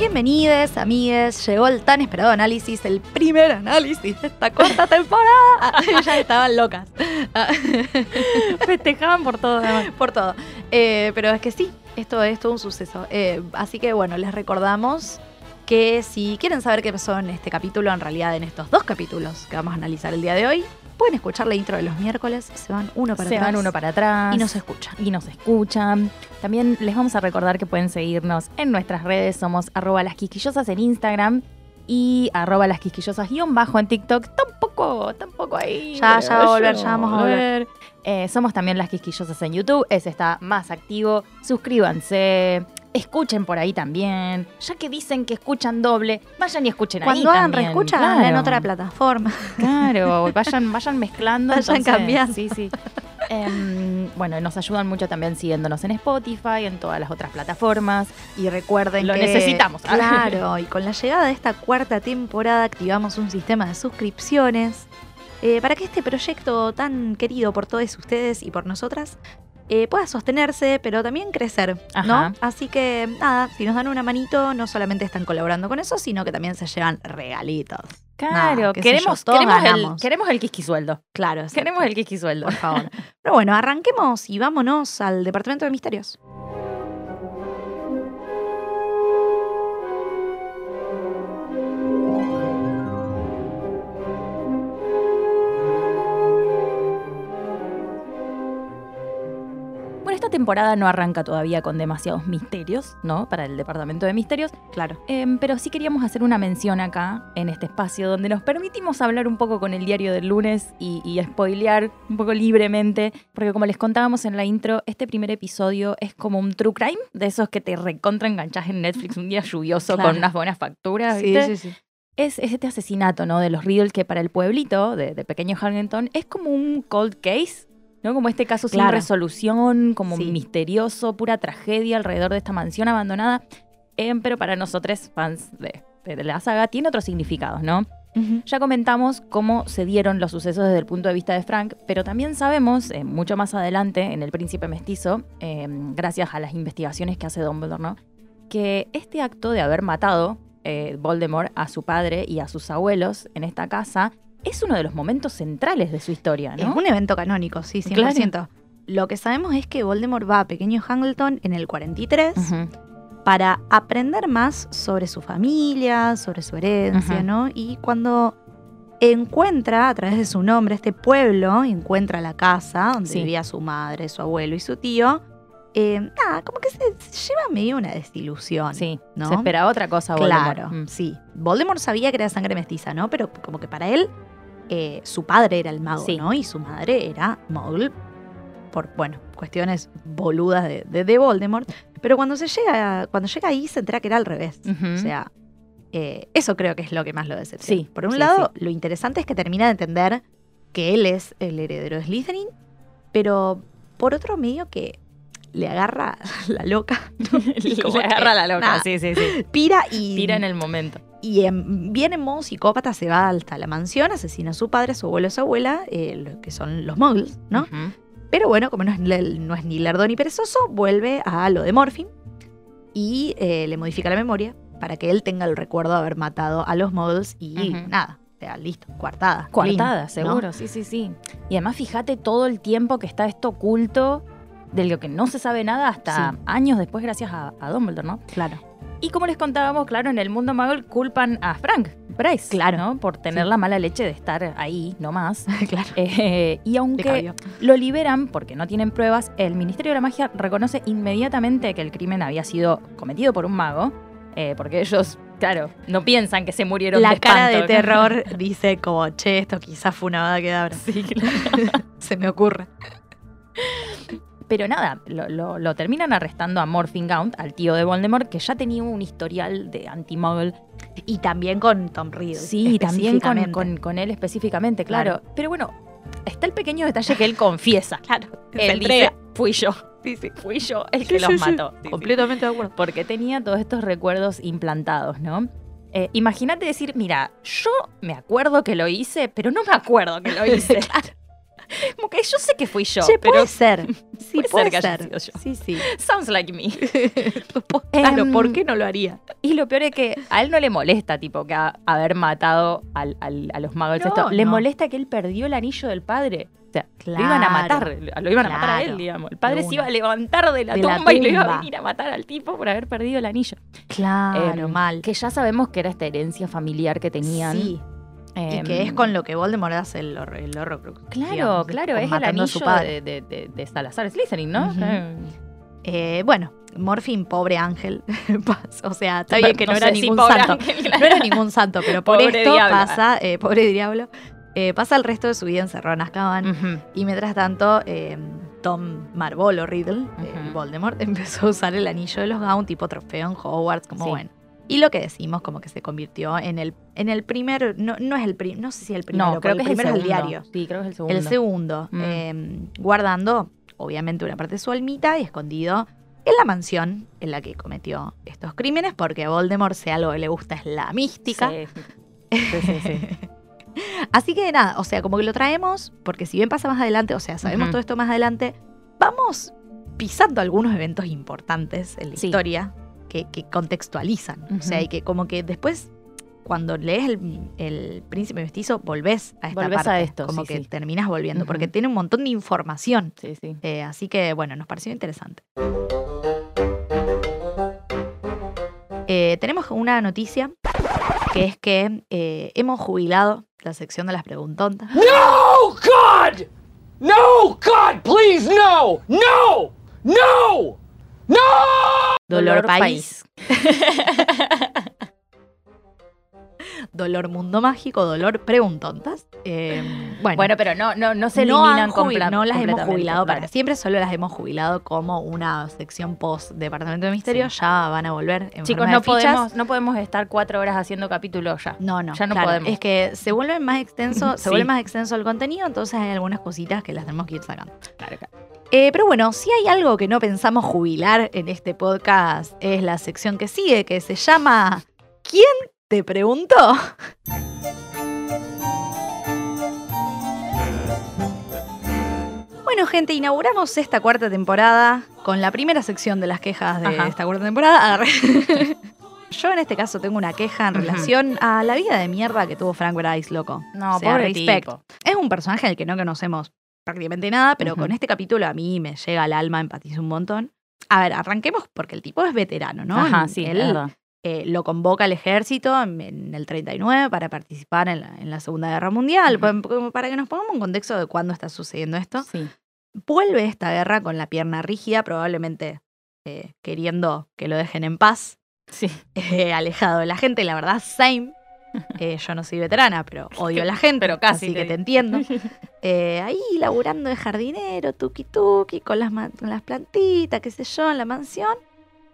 Bienvenidos, amigues. Llegó el tan esperado análisis, el primer análisis de esta cuarta temporada. ya estaban locas. Festejaban por todo. además. Por todo. Eh, pero es que sí, esto es todo un suceso. Eh, así que bueno, les recordamos que si quieren saber qué pasó en este capítulo, en realidad en estos dos capítulos que vamos a analizar el día de hoy, pueden escuchar la intro de los miércoles, se van uno para Se atrás. van uno para atrás. y nos escuchan. y nos escuchan. También les vamos a recordar que pueden seguirnos en nuestras redes. Somos arroba las quisquillosas en Instagram y arroba las quisquillosas guion bajo en TikTok. Tampoco, tampoco ahí. Ya, ya va a volver, ya vamos a volver. Eh, somos también las quisquillosas en YouTube. Ese está más activo. Suscríbanse. Escuchen por ahí también. Ya que dicen que escuchan doble, vayan y escuchen ahí Cuando hagan reescucha, claro. en otra plataforma. Claro, vayan, vayan mezclando. Vayan entonces, cambiando. Sí, sí. Em, bueno, nos ayudan mucho también siguiéndonos en Spotify, en todas las otras plataformas. Y recuerden Lo que necesitamos. Claro, y con la llegada de esta cuarta temporada activamos un sistema de suscripciones eh, para que este proyecto tan querido por todos ustedes y por nosotras eh, pueda sostenerse, pero también crecer, ¿no? Así que nada, si nos dan una manito, no solamente están colaborando con eso, sino que también se llevan regalitos. Claro, queremos, yo, queremos, el, queremos el quisquisueldo. Claro, exacto. Queremos el quisquisueldo. por favor. Pero bueno, arranquemos y vámonos al departamento de misterios. Esta temporada no arranca todavía con demasiados misterios, ¿no? Para el departamento de misterios. Claro. Em, pero sí queríamos hacer una mención acá, en este espacio, donde nos permitimos hablar un poco con el diario del lunes y, y spoilear un poco libremente, porque como les contábamos en la intro, este primer episodio es como un true crime, de esos que te recontra enganchás en Netflix un día lluvioso Claro. con unas buenas facturas, Sí, sí, sí. Es, es este asesinato, ¿no? De los Riddle que para el pueblito de, de Pequeño Harrington es como un cold case, ¿no? Como este caso sin resolución, como Sí. misterioso, pura tragedia alrededor de esta mansión abandonada. Em, pero para nosotros, fans de, de la saga, tiene otros significados, ¿no? Ya comentamos cómo se dieron los sucesos desde el punto de vista de Frank, pero también sabemos, eh, mucho más adelante, en El Príncipe Mestizo, eh, gracias a las investigaciones que hace Dumbledore, ¿no? que este acto de haber matado eh, Voldemort a su padre y a sus abuelos en esta casa es uno de los momentos centrales de su historia, Es ¿no? un evento canónico, sí, 100%. Lo que sabemos es que Voldemort va a Pequeño Hamilton en el 43 Ujú. para aprender más sobre su familia, sobre su herencia. ¿no? Y cuando encuentra a través de su nombre este pueblo, encuentra la casa donde Sí. vivía su madre, su abuelo y su tío, eh, nada, como que se, lleva medio una desilusión. Sí, ¿no? se esperaba otra cosa, Voldemort. Claro, Mm. sí. Voldemort sabía que era sangre mestiza, ¿no? Pero como que para él, eh, su padre era el mago, Sí. ¿no? Y su madre era Muggle. Por, bueno, cuestiones boludas de, de- de Voldemort. Pero cuando se llega, cuando llega ahí se entera que era al revés. O sea, eh, eso creo que es lo que más lo decepciona. Sí, Por un sí, lado, lo interesante es que termina de entender que él es el heredero de Slytherin, pero por otro medio que le agarra la loca, Le que, agarra la loca, sí, sí, sí. pira y Tira en el momento. Y en- bien en modo psicópata se va hasta la mansión, asesina a su padre, a su abuelo, a su abuela, eh, que son los muggles, ¿no? Pero bueno, como no es, le- no es ni lerdo ni perezoso, vuelve a lo de Morphin y eh, le modifica la memoria para que él tenga el recuerdo de haber matado a los muggles y Ujú. nada, o sea, listo, coartada. Coartada, clean, ¿no? seguro, sí, sí, sí. Y además fíjate todo el tiempo que está esto oculto, de lo que no se sabe nada hasta Sí. años después gracias a, a Dumbledore, ¿no? Claro. Y como les contábamos, claro, en el mundo Muggle culpan a Frank Bryce, Claro. ¿no? Por tener Sí. la mala leche de estar ahí nomás. claro. Eh, y aunque lo liberan porque no tienen pruebas, el Ministerio de la Magia reconoce inmediatamente que el crimen había sido cometido por un mago, eh, porque ellos Claro, no piensan que se murieron La de cara de terror dice como, che, esto quizás fue una bada que. Sí, claro. Se me ocurre. Pero nada, lo, lo- lo terminan arrestando a Morphing Gaunt, al tío de Voldemort, que ya tenía un historial de anti-muggle. Y también con Tom Riddle. Sí, también con, con- con él específicamente, claro. Claro. Pero bueno, está el pequeño detalle que él confiesa. Claro. Él dice, fui yo, fui yo el que Sí, los sí, sí. mató. Sí, sí. Completamente de acuerdo. Porque tenía todos estos recuerdos implantados, ¿no? Eh, Imagínate decir, mira, yo me acuerdo que lo hice, pero no me acuerdo que lo hice. Como que yo sé que fui yo, Che, pero puede ser. Sí, puede puede, ser que haya ser. sido yo. Sí, sí. sounds like me. claro, ¿por qué no lo haría? Y lo peor es que a él no le molesta, tipo, que a- haber matado al- al- a los magos. No, esto. Le no. molesta que él perdió el anillo del padre. O sea, lo iban a matar, lo iban a matar a él, digamos. El padre se iba a levantar de la, De la tumba, y lo iba a venir a matar al tipo por haber perdido el anillo. Claro, Em, mal. Que ya sabemos que era esta herencia familiar que tenían. Sí, y Em, que es con lo que Voldemort hace el, horror, el Horrocrux. Claro, digamos, claro, es el anillo su padre. de, de- de- Salazar Slytherin, ¿no? Eh, bueno, Morphin, pobre ángel. o sea, está bien que no, era ningún santo. ángel, No era ningún santo, pero por Pobre esto diablo. pasa, eh, pobre diablo, eh, pasa el resto de su vida encerrado en Azkaban. Ujú. Y mientras tanto, eh, Tom Marvolo Riddle. Voldemort, empezó a usar el anillo de los Gaunt tipo trofeo en Hogwarts, como Sí. bueno. Y lo que decimos, como que se convirtió en el, en el primer, no, no es el primer, no sé si el primero, No, creo que es el el primero segundo. es el diario. Sí, creo que es el segundo. El segundo, Mm. eh, guardando, obviamente, una parte de su almita y escondido en la mansión en la que cometió estos crímenes, porque a Voldemort, si algo que le gusta es la mística. Sí, sí, sí. sí. Así que nada, o sea, como que lo traemos, porque si bien pasa más adelante, o sea, sabemos todo esto más adelante, vamos pisando algunos eventos importantes en la Sí. historia que, que contextualizan. O sea, y que como que después, cuando lees el, el Príncipe Mestizo, volvés a esta Volvés a parte. esto, Como sí, que sí. terminas volviendo, porque tiene un montón de información. Sí, sí. Eh, así que, bueno, nos pareció interesante. Eh, tenemos una noticia que es que eh, hemos jubilado la sección de las preguntontas. No, God! No, God, please, no! No! No! No! Dolor, país, dolor mundo mágico, dolor preguntontas. Eh, bueno, Bueno, pero no, no, no se no, eliminan han jubi- comple- no las hemos completamente, jubilado para claro. siempre, solo las hemos jubilado como una sección post Departamento de Misterio. Ya van a volver en Chicos, no podemos, no podemos estar cuatro horas haciendo capítulos ya. No, no, Ya no claro, podemos. Es que se vuelve más extenso, se vuelve más extenso el contenido, entonces hay algunas cositas que las tenemos que ir sacando. Claro, claro. Eh, pero bueno, si hay algo que no pensamos jubilar en este podcast, es la sección que sigue, que se llama ¿Quién te preguntó? Bueno, gente, inauguramos esta cuarta temporada con la primera sección de las quejas de Ajá. esta cuarta temporada. Yo en este caso tengo una queja en relación a la vida de mierda que tuvo Frank Bryce, loco. No, O sea, pobre respect. tipo. Es un personaje al que no conocemos prácticamente nada, pero con este capítulo a mí me llega al alma, empatizo un montón. A ver, arranquemos porque el tipo es veterano, ¿no? Ajá, sí, Él eh, lo convoca al ejército en, en el 39 para participar en la, en la Segunda Guerra Mundial, para que nos pongamos en contexto de cuándo está sucediendo esto. Sí. Vuelve esta guerra con la pierna rígida, probablemente eh, queriendo que lo dejen en paz, Sí. eh, alejado de la gente. La verdad, same. Eh, yo no soy veterana, pero odio a la gente. Pero casi Así te que te entiendo. Eh, ahí laburando de jardinero, tuki tuki, con las, con las plantitas, qué sé yo, en la mansión.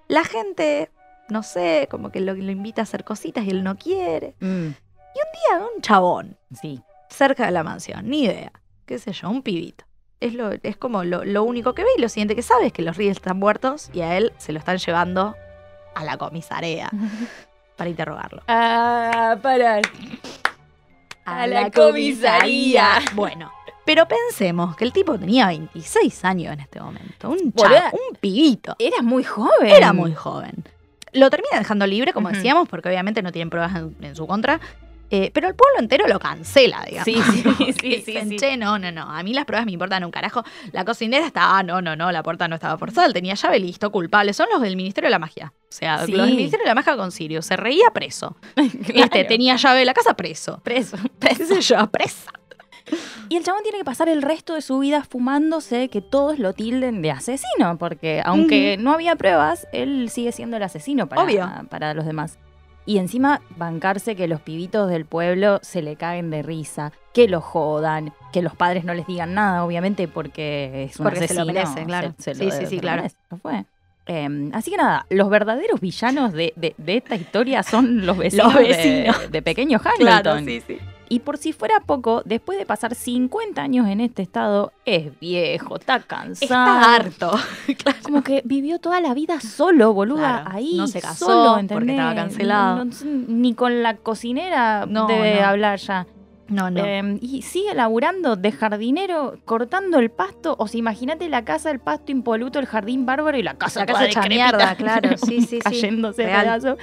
La gente, no sé, como que lo, lo invita a hacer cositas y él no quiere. Mm, Y un chabón sí. cerca de la mansión, ni idea. Qué sé yo, un pibito. Es, lo, es como lo, lo único que ve y lo siguiente que sabe es que los Riddles están muertos y a él se lo están llevando a la comisaría para interrogarlo. Ah, parar. A la comisaría. Bueno, pero pensemos que el tipo tenía 26 años en este momento. Un, Boluda. cha- un pibito. Era muy joven. Era muy joven. Lo termina dejando libre, como decíamos, porque obviamente no tienen pruebas en, en su contra. Eh, pero el pueblo entero lo cancela, digamos. Sí, sí, sí, dicen, sí. Che, no, no, no. A mí las pruebas me importan un carajo. La cocinera estaba, ah, no, no, no, la puerta no estaba forzada, él tenía llave, listo, culpable. Son los del Ministerio de la Magia. O sea, Sí. los del Ministerio de la Magia con Sirius. Se reía preso. Este tenía llave de la casa preso. preso. ¿Qué sé yo? Presa. Y el chabón tiene que pasar el resto de su vida fumándose que todos lo tilden de asesino, porque aunque no había pruebas, él sigue siendo el asesino para, Obvio. para los demás. Y encima bancarse que los pibitos del pueblo se le caen de risa, que lo jodan, que los padres no les digan nada, obviamente, porque es un Porque se lo merece, claro. Se- se Sí, lo- sí, sí, claro. merece, no fue. Eh, así que nada, los verdaderos villanos de, de- de esta historia son los vecinos, Los de- vecinos. De, Pequeño Hamilton. sí. Y por si fuera poco, después de pasar 50 años en este estado, es viejo, está cansado. Está harto. claro. Como que vivió toda la vida solo, boluda, Claro, ahí. no se casó solo, porque estaba cancelado. No- no- ni con la cocinera No, debe hablar ya. No, no. Eh, y sigue laburando de jardinero, cortando el pasto. O sea, imagínate la casa, el pasto impoluto, el jardín bárbaro y la casa, La casa decrépita, mierda, claro. Sí, sí, sí. cayéndose a Real.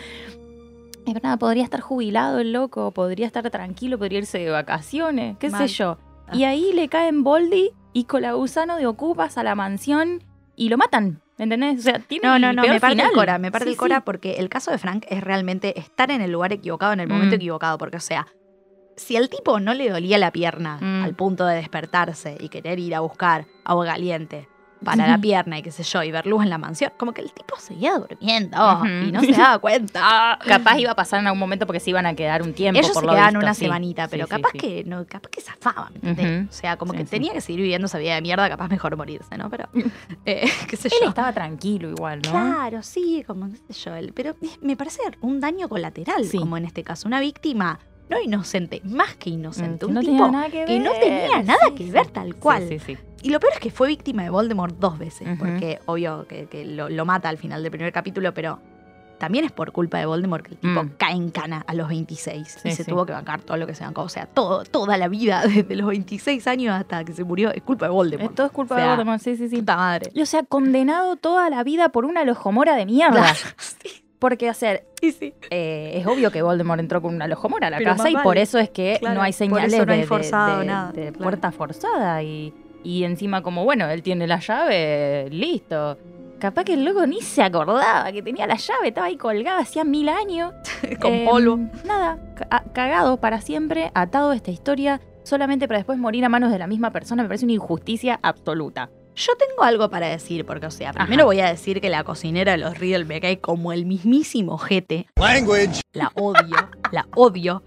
Es verdad, podría estar jubilado el loco, podría estar tranquilo, podría irse de vacaciones, qué Mal. sé yo. Ah. Y ahí le caen Boldy y Colagusano de Ocupas a la mansión y lo matan. ¿Entendés? O sea, tiene No, no, no, me parte final. el cora, me parte Sí, el cora sí. porque el caso de Frank es realmente estar en el lugar equivocado en el momento Mm. equivocado, porque o sea, si al tipo no le dolía la pierna Mm. al punto de despertarse y querer ir a buscar agua caliente para la pierna y qué sé yo, y ver luz en la mansión, como que el tipo seguía durmiendo y no se daba cuenta. Capaz iba a pasar en algún momento porque se iban a quedar un tiempo. Ellos por se lo quedaban visto, una sí. semanita, pero Sí, capaz sí. que no, capaz que zafaban, ¿entendés? Ujú. O sea, como que tenía que seguir viviendo esa vida de mierda, capaz mejor morirse, ¿no? Pero, eh, qué sé Él yo. estaba tranquilo igual, ¿no? Claro, sí, como qué sé yo, pero me- parece un daño colateral, como en este caso, una víctima no inocente, más que inocente, Mm, un no tipo tenía que no tenía nada sí, que ver tal cual. Sí, sí, sí. Y lo peor es que fue víctima de Voldemort dos veces, porque obvio que, que lo, lo mata al final del primer capítulo, pero también es por culpa de Voldemort que el tipo Mm. cae en cana a los 26 y se tuvo que bancar todo lo que se bancó. O sea, todo, toda la vida, desde los 26 años hasta que se murió, es culpa de Voldemort. Es todo es culpa O sea, de Voldemort, sí, sí, sí. Puta madre. Y, O sea, condenado toda la vida por una lojomora de mierda. Claro, sí, Porque, o sea, sí, sí. eh, es obvio que Voldemort entró con una lojomora a la Pero casa y vale. por eso es que Claro, no hay señales no hay de- forzado, de- nada, de claro. puerta forzada. Y, y encima, como bueno, él tiene la llave, listo. Capaz que el loco ni se acordaba que tenía la llave, estaba ahí colgada hacía mil años. Con Eh, polvo. Nada, ca- a- cagado para siempre, atado a esta historia, solamente para después morir a manos de la misma persona, me parece una injusticia absoluta. Yo tengo algo para decir, porque, o sea, primero Ajá. voy a decir que la cocinera de los Riddle me cae como el mismísimo jete. Language. La odio, la odio.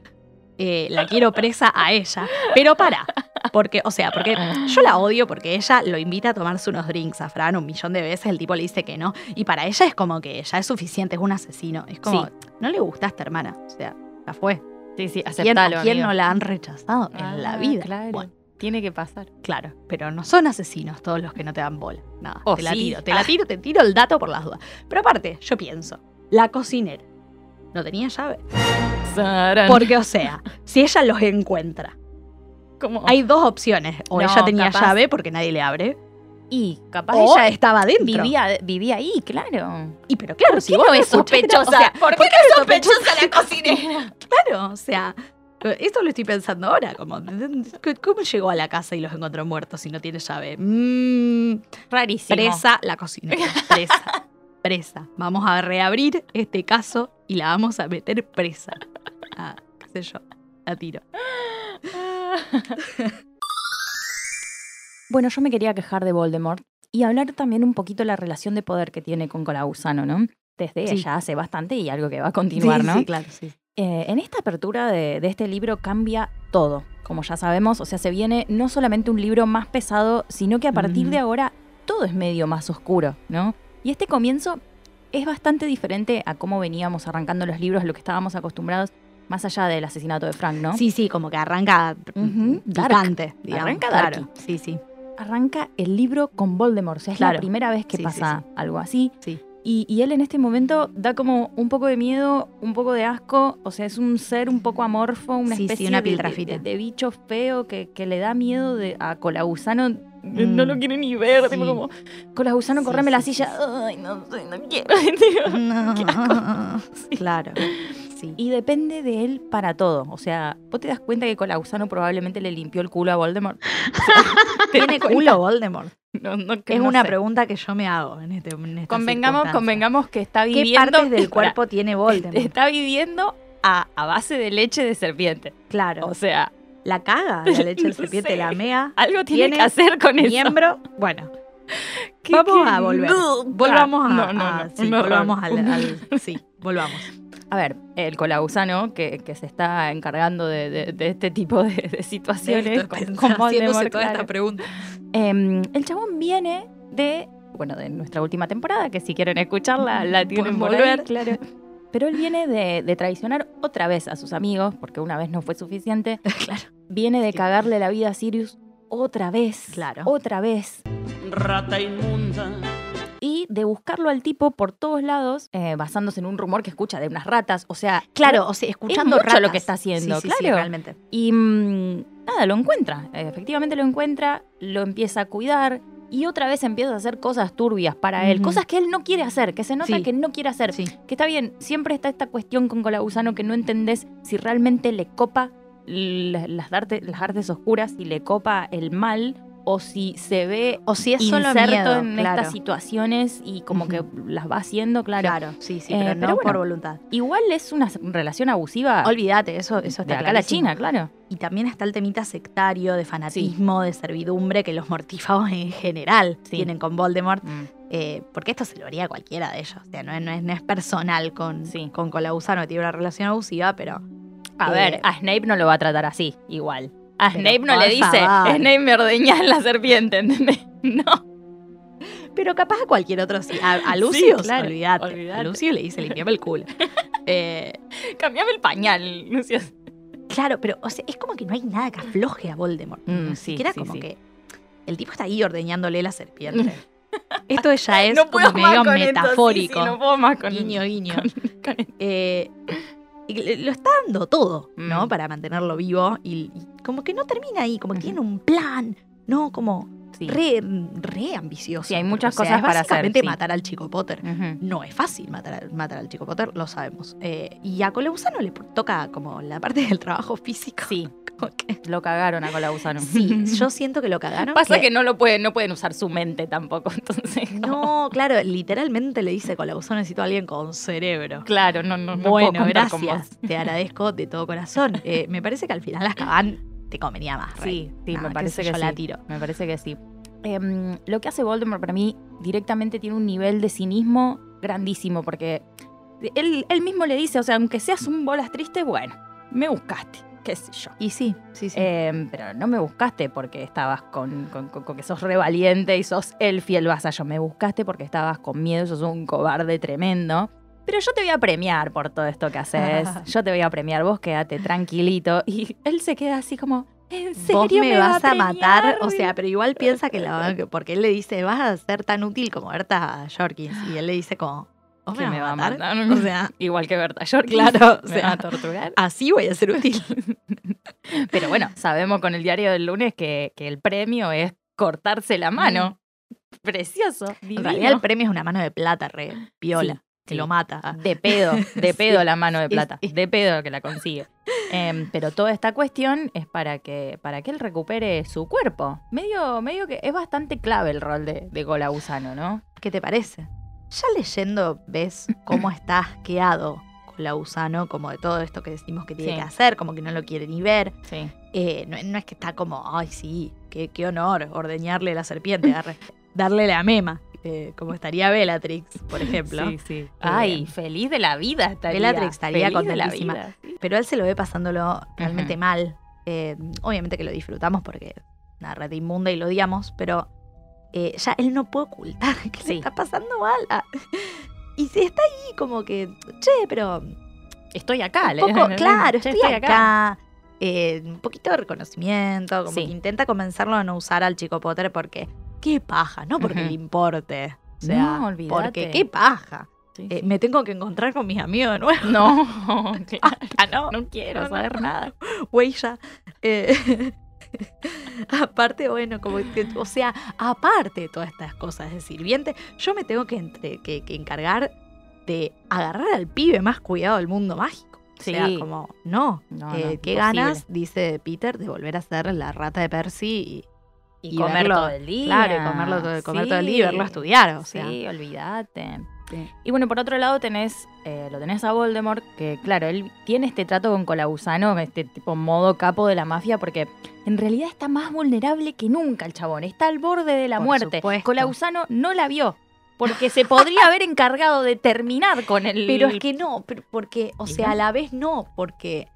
Eh, la quiero presa a ella. Pero para. Porque, o sea, porque yo la odio porque ella lo invita a tomarse unos drinks a Fran un millón de veces, el tipo le dice que no. Y para ella es como que ya es suficiente, es un asesino. Es como, Sí. no le gustaste, hermana. O sea, ya fue. Sí, sí, ¿Quién, aceptalo, ¿a quién amigo. no la han rechazado en la Ah, vida? Claro, Bueno, tiene que pasar. Claro, pero no son asesinos todos los que no te dan bola. Nada, Oh, te la sí. tiro, te la Ah. tiro, te tiro el dato por las dudas. Pero aparte, yo pienso, la cocinera no tenía llave. Porque, o sea, si ella los encuentra, hay dos opciones. O No, ella tenía capaz- llave porque nadie le abre, y capaz o ella estaba adentro. vivía, vivía ahí, claro. Y pero claro, ¿Por si qué vos no es sospechosa? o sea, ¿Por qué ¿por no es sospechosa la cocinera? Claro, o sea, esto lo estoy pensando ahora, como, ¿cómo llegó a la casa y los encontró muertos si no tiene llave? Mmm, Rarísimo. Presa la cocinera. Presa. presa. Vamos a reabrir este caso y la vamos a meter presa. Ah, qué sé yo. La tiro. Bueno, yo me quería quejar de Voldemort y hablar también un poquito de la relación de poder que tiene con Colagusano, ¿no? Desde Sí. ya hace bastante y algo que va a continuar, sí, ¿no? sí, claro, sí. Eh, en esta apertura de, de este libro cambia todo, como ya sabemos. O sea, se viene no solamente un libro más pesado, sino que a partir de ahora todo es medio más oscuro, ¿no? Y este comienzo es bastante diferente a cómo veníamos arrancando los libros, a lo que estábamos acostumbrados, más allá del asesinato de Frank, ¿no? Sí, sí, como que arranca dark. picante, digamos. Arranca claro. Sí, sí. Arranca el libro con Voldemort, o sea, es la primera vez que Sí, sí, pasa algo así. Sí. Y, y él en este momento da como un poco de miedo, un poco de asco, o sea, es un ser un poco amorfo, una Sí, sí, especie una de- de, de- bicho feo que, que le da miedo de, a Colagusano. Mm. No lo quiere ni ver, tipo Sí. como, Colagusano, correme la silla. Ay, no no quiero. No. Claro. Sí. Y depende de él para todo. O sea, vos te das cuenta que Colagusano probablemente le limpió el culo a Voldemort. ¿Tiene culo Voldemort? No, no, que Es no una sé. pregunta que yo me hago en este en Convengamos, convengamos que está ¿Qué viviendo. partes del cuerpo tiene Voldemort? Está viviendo a, a base de leche de serpiente. Claro. O sea, La caga, la leche de serpiente, sé. la mea. algo tiene Tiene que hacer con eso. Miembro. Bueno, ¿Qué- vamos qué? a volver. Volvamos a. sí, volvamos al, al- Sí, volvamos. A ver, el colagusano que, que se está encargando de, de- de este tipo de, de situaciones Esto, con, con haciéndose Voldemort, toda claro. esta pregunta. Em, el chabón viene de, bueno, de nuestra última temporada, que si quieren escucharla, la tienen ahí, volver. claro. Pero él viene de, de traicionar otra vez a sus amigos, porque una vez no fue suficiente. claro. Viene de Sí. cagarle la vida a Sirius otra vez. Claro. Otra vez. rata inmunda. Y de buscarlo al tipo por todos lados, eh, basándose en un rumor que escucha de unas ratas. O sea, Claro, o sea, escuchando mucho ratas. lo que está haciendo, Sí, sí, sí, claro. realmente. Y mm, nada, lo encuentra. Efectivamente lo encuentra, lo empieza a cuidar y otra vez empieza a hacer cosas turbias para él. Cosas que él no quiere hacer, que se nota que no quiere hacer. Que está bien, siempre está esta cuestión con Colagusano que no entendés si realmente le copa la- las, arte- las artes oscuras, si le copa el mal o si se ve O si es solo miedo, en claro. estas situaciones y como que las va haciendo, claro. Claro, sí, sí, Eh, pero no pero bueno. por voluntad. Igual es una relación abusiva Olvídate, eso, eso de está acá a la. China, claro. Y también está el temita sectario, de fanatismo, de servidumbre que los mortífagos en general Sí. tienen con Voldemort. Mm. eh, porque esto se lo haría a cualquiera de ellos. O sea, no es, no es, no es personal con, Sí. con Colagusano, que tiene una relación abusiva, pero A Eh, ver, a Snape no lo va a tratar así, igual. A Snape no le dice, favor. Snape me ordeñás la serpiente, ¿entendés? No. Pero capaz a cualquier otro sí. A, a Lucio, claro, olvídate. olvídate. A Lucio le dice, limpiame el culo. Eh, Cambiame el pañal, Lucio. claro, pero o sea, es como que no hay nada que afloje a Voldemort. Mm, sí, siquiera sí, como sí. que el tipo está ahí ordeñándole la serpiente. Esto ya es no como medio esto, sí, metafórico. sí, no puedo más con guiño, guiño. con esto. Eh, y lo está dando todo, ¿no? Mm. Para mantenerlo vivo. Y, y como que no termina ahí, como que tiene un plan, ¿no? Como Sí. re, re ambicioso. Sí, hay muchas O sea, cosas para hacer, básicamente sí. matar al chico Potter. No es fácil matar, al- matar al chico Potter, lo sabemos. Eh, y a Colebusano le toca como la parte del trabajo físico. Sí, que- lo cagaron a Colagusano. sí, yo siento que lo cagaron. Pasa que no lo pueden, no pueden usar su mente tampoco, entonces. No, claro, literalmente le dice Colebusano necesito a alguien con cerebro. Claro, no, no, no puedo Bueno, contar con gracias. Te agradezco de todo corazón. Eh, me parece que al final Azkaban te convenía más. Rey. Sí, sí, me parece que yo sí. la tiro. Me parece que sí. Em, lo que hace Voldemort para mí directamente tiene un nivel de cinismo grandísimo, porque él, él mismo le dice, o sea, aunque seas un bolas triste, bueno, me buscaste, qué sé yo. Y sí, sí, sí. Em, pero no me buscaste porque estabas con, con- con- con que sos re valiente y sos el fiel vasallo. Me buscaste porque estabas con miedo y sos un cobarde tremendo. Pero yo te voy a premiar por todo esto que haces. Yo te voy a premiar, vos quédate tranquilito. Y él se queda así como, ¿en serio Vos me, va vas a, matar, o sea, pero igual piensa que la porque él le dice, vas a ser tan útil como Berta Jorkins. Y él le dice como, ¿vos que me vas a matar? O sea, igual que Berta York. Claro, o me va a torturar. así voy a ser útil. Pero bueno, sabemos con el diario del lunes que, que el premio es cortarse la mano. Precioso. En realidad el premio es una mano de plata, re piola, Sí, que lo mata. De pedo, de pedo Sí, la mano de plata. sí. De pedo que la consigue. Em, pero toda esta cuestión es para que, para que él recupere su cuerpo. Medio, medio que es bastante clave el rol de, de Golagusano, ¿no? ¿Qué te parece? Ya leyendo ves cómo está asqueado con la gusano, como de todo esto que decimos que tiene que hacer, como que no lo quiere ni ver. Sí. Eh, no, no es que está como, ay, sí, qué, qué honor ordeñarle la serpiente, darle la mema, eh, como estaría Bellatrix, por ejemplo. Sí, sí. Ay, feliz de la vida estaría. Bellatrix estaría contentísima. vida, sí. Pero él se lo ve pasándolo realmente mal. Eh, obviamente que lo disfrutamos porque es una red inmunda y lo odiamos, pero eh, ya él no puede ocultar que Sí. le está pasando mal. Ah, Y si está ahí como que, che, pero Estoy acá. un poco, le- claro, che, estoy, acá. Eh, un poquito de reconocimiento, como que intenta convencerlo a no usar al chico Potter porque qué paja, no porque le importe. O sea, No, olvídate. porque qué paja. Sí, Eh, me tengo que encontrar con mis amigos de nuevo. No, claro, Ah, no. no quiero No, saber nada. Güey, ya. Eh, aparte, bueno, como que, o sea, aparte de todas estas cosas de sirviente, yo me tengo que, entre- que, que encargar de agarrar al pibe más cuidado del mundo mágico. O sea, como, no, No, eh, no, qué imposible. ganas, dice Peter, de volver a ser la rata de Percy y, Y, y comer verlo- todo el día. claro, y comerlo todo- comer todo el día y verlo estudiar, o sea. Sí, olvídate. Sí. Y bueno, por otro lado tenés, eh, lo tenés a Voldemort, que claro, él tiene este trato con Colagusano, este tipo modo capo de la mafia, porque en realidad está más vulnerable que nunca el chabón, está al borde de la Por muerte. supuesto. Colagusano no la vio, Porque se podría haber encargado de terminar con el. Pero es que no, porque, o ¿Y sea, a la vez no, porque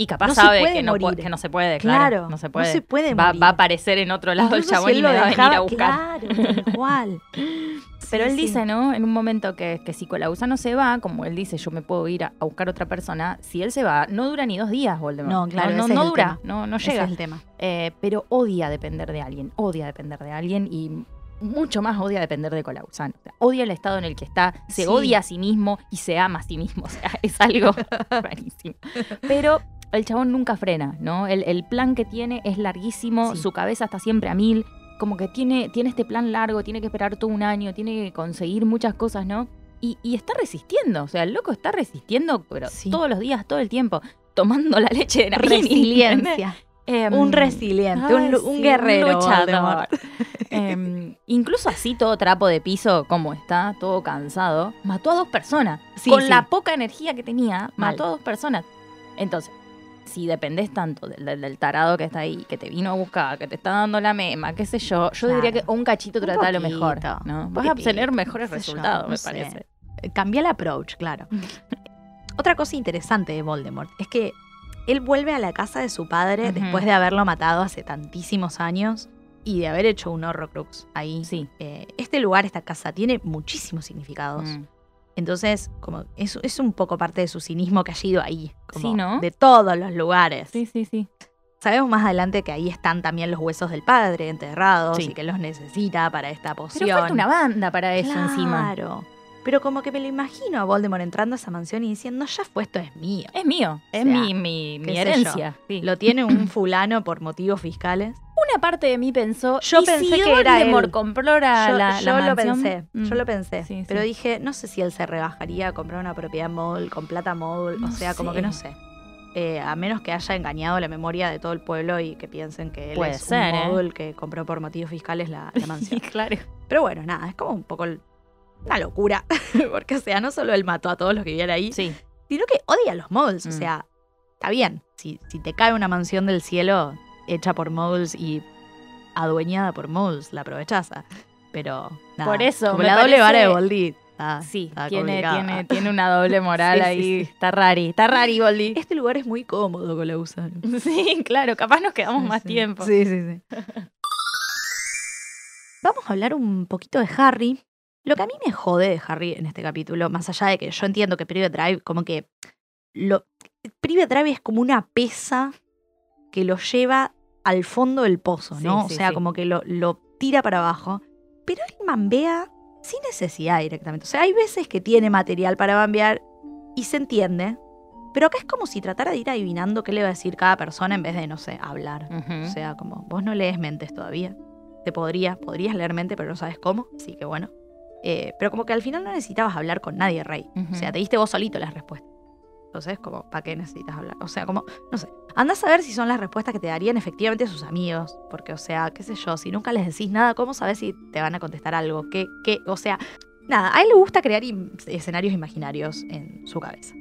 Y capaz no sabe que no, que no se puede, claro. Claro, no se no puede. se puede va, morir. va a aparecer en otro lado incluso el chabón si y me va a venir a buscar. Claro, tal cual. Pero Sí, él sí. dice, ¿no? En un momento que, que si Colausano se va, como él dice, yo me puedo ir a, a buscar otra persona, si él se va, no dura ni dos días, Voldemort. No, claro, no, ese no dura, no, no Ese llega. es el tema. Eh, pero odia depender de alguien, odia depender de alguien y mucho más odia depender de. O sea, odia el estado en el que está, se Sí. odia a sí mismo y se ama a sí mismo. O sea, es algo rarísimo. Pero el chabón nunca frena, ¿no? El, el plan que tiene es larguísimo, Sí. su cabeza está siempre a mil, como que tiene, tiene este plan largo, tiene que esperar todo un año, tiene que conseguir muchas cosas, ¿no? Y, y está resistiendo, o sea, el loco está resistiendo, pero Sí. todos los días, todo el tiempo, tomando la leche de ¿entendés? Resiliencia. Em, un resiliente, un, sí, guerrero. luchador. Em, incluso así, todo trapo de piso, como está, todo cansado, mató a dos personas. Sí, Con la poca energía que tenía, Mal. mató a dos personas. Entonces, si dependés tanto del, del- tarado que está ahí, que te vino a buscar, que te está dando la mema, qué sé yo, yo diría que un cachito trata lo mejor. ¿no? Vas a obtener mejores yo, resultados, no me sé. parece. Cambia el approach, claro. Otra cosa interesante de Voldemort es que él vuelve a la casa de su padre después de haberlo matado hace tantísimos años y de haber hecho un Horrocrux ahí. Sí. Eh, este lugar, esta casa, tiene muchísimos significados. Mm. Entonces, como es, es un poco parte de su cinismo que haya ido ahí. como Sí, ¿no? De todos los lugares. Sí, sí, sí. Sabemos más adelante que ahí están también los huesos del padre enterrados Sí. y que los necesita para esta poción. Pero falta una banda para eso encima. Claro. Pero como que me lo imagino a Voldemort entrando a esa mansión y diciendo, ya fue, esto es mío. Es mío, es sea, mi, mi, mi herencia. sí. Lo tiene un fulano por motivos fiscales. Una parte de mí pensó, Yo ¿y pensé si que era él? compró la, yo la- yo la lo pensé, Mm. yo lo pensé. Sí, pero sí. dije, no sé si él se rebajaría a comprar una propiedad móvil con plata. No o sea, como que no sé. Eh, a menos que haya engañado la memoria de todo el pueblo y que piensen que él Puede es ser, un ¿eh? móvil que compró por motivos fiscales la, la mansión. claro. Pero bueno, nada, es como un poco una locura. Porque, o sea, no solo él mató a todos los que vivían ahí, Sí, sino que odia a los moguls. O Mm. sea, está bien. Si, si te cae una mansión del cielo hecha por moguls y adueñada por moguls, la aprovechaza. Pero, nada, Por eso, Como la doble vara de. Está- sí, está tiene, complicada. tiene, tiene una doble moral Sí, ahí. sí. Está rari, está rari, Boldi. Este lugar es muy cómodo con la usar. Sí, claro, capaz nos quedamos más tiempo. Sí, sí, sí. Vamos a hablar un poquito de Harry. Lo que a mí me jode de Harry en este capítulo, más allá de que yo entiendo que Private Drive, como que. Lo, Private Drive es como una pesa que lo lleva al fondo del pozo, ¿no? Sí, o sí, sea, sí. como que lo, lo tira para abajo. Pero él mambea sin necesidad directamente. O sea, hay veces que tiene material para bambear y se entiende. Pero acá es como si tratara de ir adivinando qué le va a decir cada persona en vez de, no sé, hablar. O sea, como vos no lees mentes todavía. Te podría, podrías leer mente, pero no sabes cómo. Así que bueno. Eh, pero como que al final no necesitabas hablar con nadie, Rey. O sea, te diste vos solito las respuestas. Entonces, como, ¿para qué necesitas hablar? O sea, como, no sé. Andás a ver si son las respuestas que te darían efectivamente sus amigos. Porque, o sea, qué sé yo, si nunca les decís nada, ¿cómo sabes si te van a contestar algo? ¿Qué, qué? O sea, nada, a él le gusta crear escenarios imaginarios en su cabeza.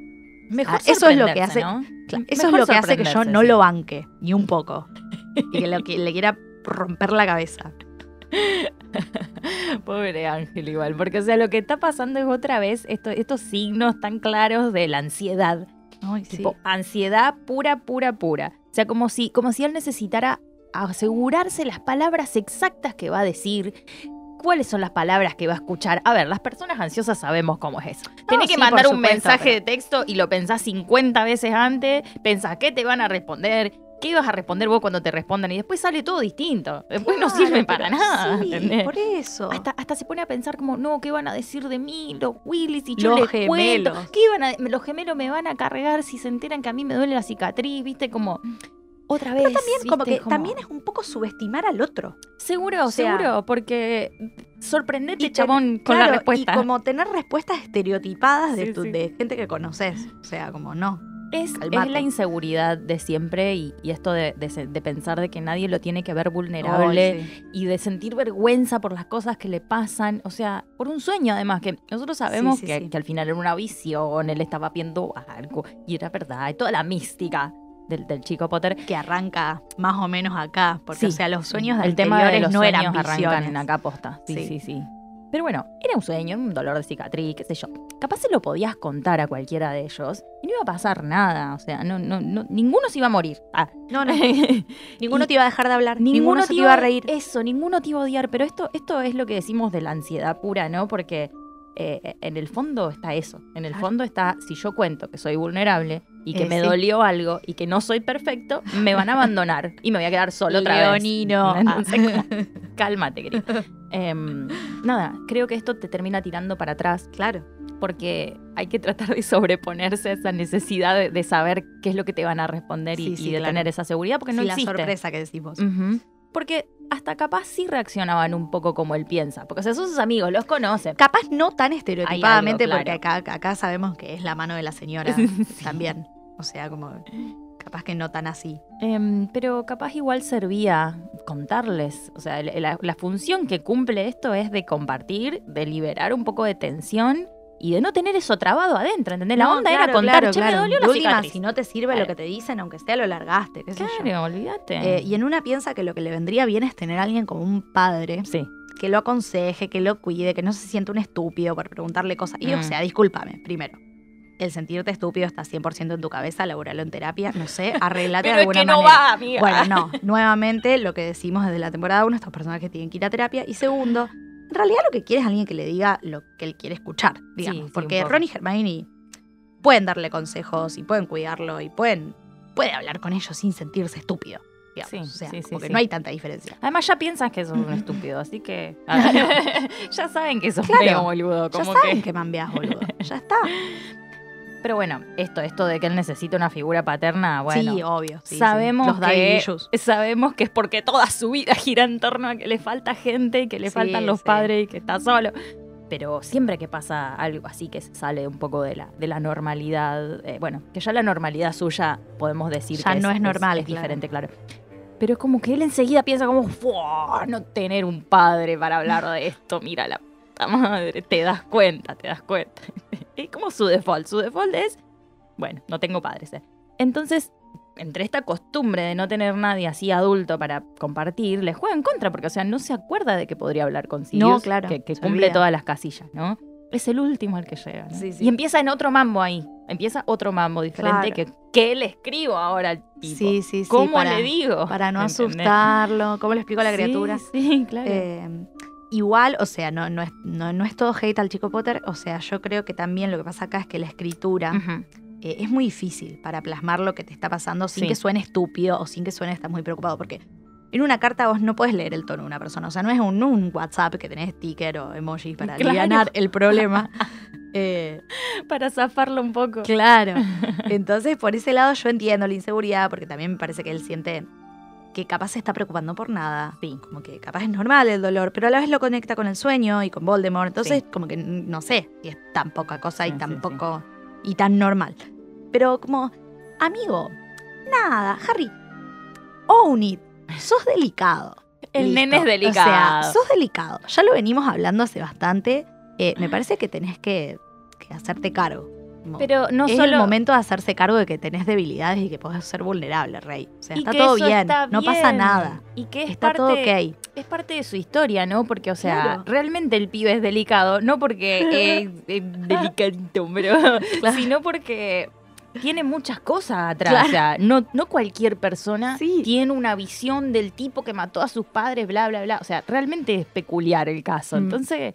Mejor Ah, eso es lo que hace- ¿no? Claro, eso es lo que hace que yo no sí. lo banque, ni un poco. y que, lo que le quiera romper la cabeza. Pobre Ángel igual, porque o sea, lo que está pasando es otra vez esto- estos signos tan claros de la ansiedad. Ay, sí. Tipo, ansiedad pura, pura, pura. O sea, como si, como si él necesitara asegurarse las palabras exactas que va a decir. ¿Cuáles son las palabras que va a escuchar? A ver, las personas ansiosas sabemos cómo es eso. Tenés que sí, mandar un mensaje pero- de texto y lo pensás 50 veces antes, pensás qué te van a responder, qué ibas a responder vos cuando te respondan y después sale todo distinto. Después no sirve para nada. sí, ¿entendés? por eso. Hasta, hasta se pone a pensar como, no, ¿qué van a decir de mí los Willis y yo Los les cuento? gemelos. ¿Qué iban a, los gemelos me van a cargar si se enteran que a mí me duele la cicatriz? ¿Viste? Como, otra vez. Pero también, como que también es un poco subestimar al otro. Seguro, o sea, seguro, porque sorprendete, y ten- chabón, con Claro, la respuesta. Y como tener respuestas estereotipadas de, Sí, tu- sí. de gente que conoces. O sea, como no. Es, es la inseguridad de siempre y, y esto de, de pensar de que nadie lo tiene que ver vulnerable sí. y de sentir vergüenza por las cosas que le pasan, o sea, por un sueño además, que nosotros sabemos Sí, sí, que, que al final era una visión, él estaba viendo algo y era verdad, y toda la mística del, del chico Potter. Que arranca más o menos acá. Porque, o sea, los sueños de el tema de los no sueños eran arrancan visiones. en acá posta. Sí. sí, sí. Pero bueno, era un sueño, un dolor de cicatriz, qué sé yo. Capaz se lo podías contar a cualquiera de ellos y no iba a pasar nada. O sea, no, no, no, ninguno se iba a morir. Ah. No, no. ninguno Y- te iba a dejar de hablar. Ninguno, se te iba a reír. Eso, ninguno te iba a odiar. Pero esto, esto es lo que decimos de la ansiedad pura, ¿no? Porque eh, en el fondo está eso. En el Claro. fondo está, si yo cuento que soy vulnerable y que Eh, me sí. dolió algo y que no soy perfecto, me van a abandonar y me voy a quedar solo otra vez. Leonino. Como, cálmate, querido. Em, nada, creo que esto te termina tirando para atrás Claro. porque hay que tratar de sobreponerse a esa necesidad de, de saber qué es lo que te van a responder y, Sí, sí, y de claro. tener esa seguridad porque no existe. la sorpresa que decimos. Ujú. Porque hasta capaz sí reaccionaban un poco como él piensa. Porque o sea, son sus amigos, los conoce. Capaz no tan estereotipadamente, algo, porque acá, acá sabemos que es la mano de la señora Sí. también. O sea, como capaz que no tan así. Em, pero capaz igual servía contarles. O sea, la función que cumple esto es de compartir, de liberar un poco de tensión y de no tener eso trabado adentro. ¿Entendés? La onda era contar, claro, che, claro. me dolió De la última, cicatriz. si no te sirve lo que te dicen, aunque sea lo largaste, qué sé yo. Claro, olvídate. Eh, y en una piensa que lo que le vendría bien es tener a alguien como un padre sí. que lo aconseje, que lo cuide, que no se sienta un estúpido por preguntarle cosas. Y o Mm. sea, discúlpame, primero. El sentirte estúpido está 100% en tu cabeza, laburalo en terapia, no sé, arreglate Pero de es alguna que no manera. va, amiga. Bueno, no. Nuevamente, lo que decimos desde la temporada 1, estos personajes tienen que ir a terapia. Y segundo, en realidad lo que quiere es alguien que le diga lo que él quiere escuchar, digamos. Sí, sí, porque poco. Ron y Hermione pueden darle consejos y pueden cuidarlo y pueden puede hablar con ellos sin sentirse estúpido. Sí, o sea, sí, sí, porque sí. no hay tanta diferencia. Además ya piensas que sos un estúpido, así que ya saben que sos Claro. medio boludo, Ya como saben que que boludo. Ya está. Pero bueno, esto esto de que él necesita una figura paterna, bueno, sí, obvio. sí, sí. sabemos Los que sabemos que es porque toda su vida gira en torno a que le falta gente y que le Sí, faltan los padres y que está solo. Pero siempre que pasa algo así que se sale un poco de la, de la normalidad, eh, bueno, que ya la normalidad suya podemos decir Ya que no es normal, es, claro. diferente, claro. Pero es como que él enseguida piensa como, "Fua, no tener un padre para hablar de esto, mira la puta madre, te das cuenta, te das cuenta. Es como su default, su default es, bueno, no tengo padres. eh. Entonces, entre esta costumbre de no tener nadie así adulto para compartir, le juega en contra, porque, o sea, no se acuerda de que podría hablar con Sirius, No, claro, que, cumple olvida. todas las casillas, ¿no? Es el último al que llega. ¿no? Sí, sí. Y empieza en otro mambo ahí. Empieza otro mambo diferente Claro. que, que le escribo ahora al tipo. Sí, sí, sí. ¿Cómo para, le digo? Para no asustarlo. ¿Cómo le explico a la criatura? Sí, claro. Eh, igual, o sea, no, no, es, no, no es todo hate al chico Potter. O sea, yo creo que también lo que pasa acá es que la escritura eh, es muy difícil para plasmar lo que te está pasando sin Sí. que suene estúpido o sin que suene estás muy preocupado. Porque en una carta vos no puedes leer el tono de una persona. O sea, no es un, WhatsApp que tenés sticker o emojis para Claro. alivianar el problema. Eh, Para zafarlo un poco. Claro. Entonces, por ese lado yo entiendo la inseguridad, porque también me parece que él siente que capaz se está preocupando por nada. Sí. Como que capaz es normal el dolor, pero a la vez lo conecta con el sueño y con Voldemort. Entonces, como que no sé si es tan poca cosa y Sí, tan poco y tan normal. Pero como, amigo, nada, Harry, own it. Sos delicado. El Listo. nene es O sea, delicado. sos delicado. Ya lo venimos hablando hace bastante. Eh, me parece que tenés que, que hacerte cargo. Pero no es solo. el momento de hacerse cargo de que tenés debilidades y que podés ser vulnerable, Rey. O sea, y está todo bien, está no pasa nada. Y que es Está parte, todo ok. es parte de su historia, ¿no? Porque, o sea, Claro. realmente el pibe es delicado, no porque es, es delicadito, pero, sino porque tiene muchas cosas atrás. Claro. O sea, no, no cualquier persona Sí. tiene una visión del tipo que mató a sus padres, bla, bla, bla. O sea, realmente es peculiar el caso. Mm. Entonces,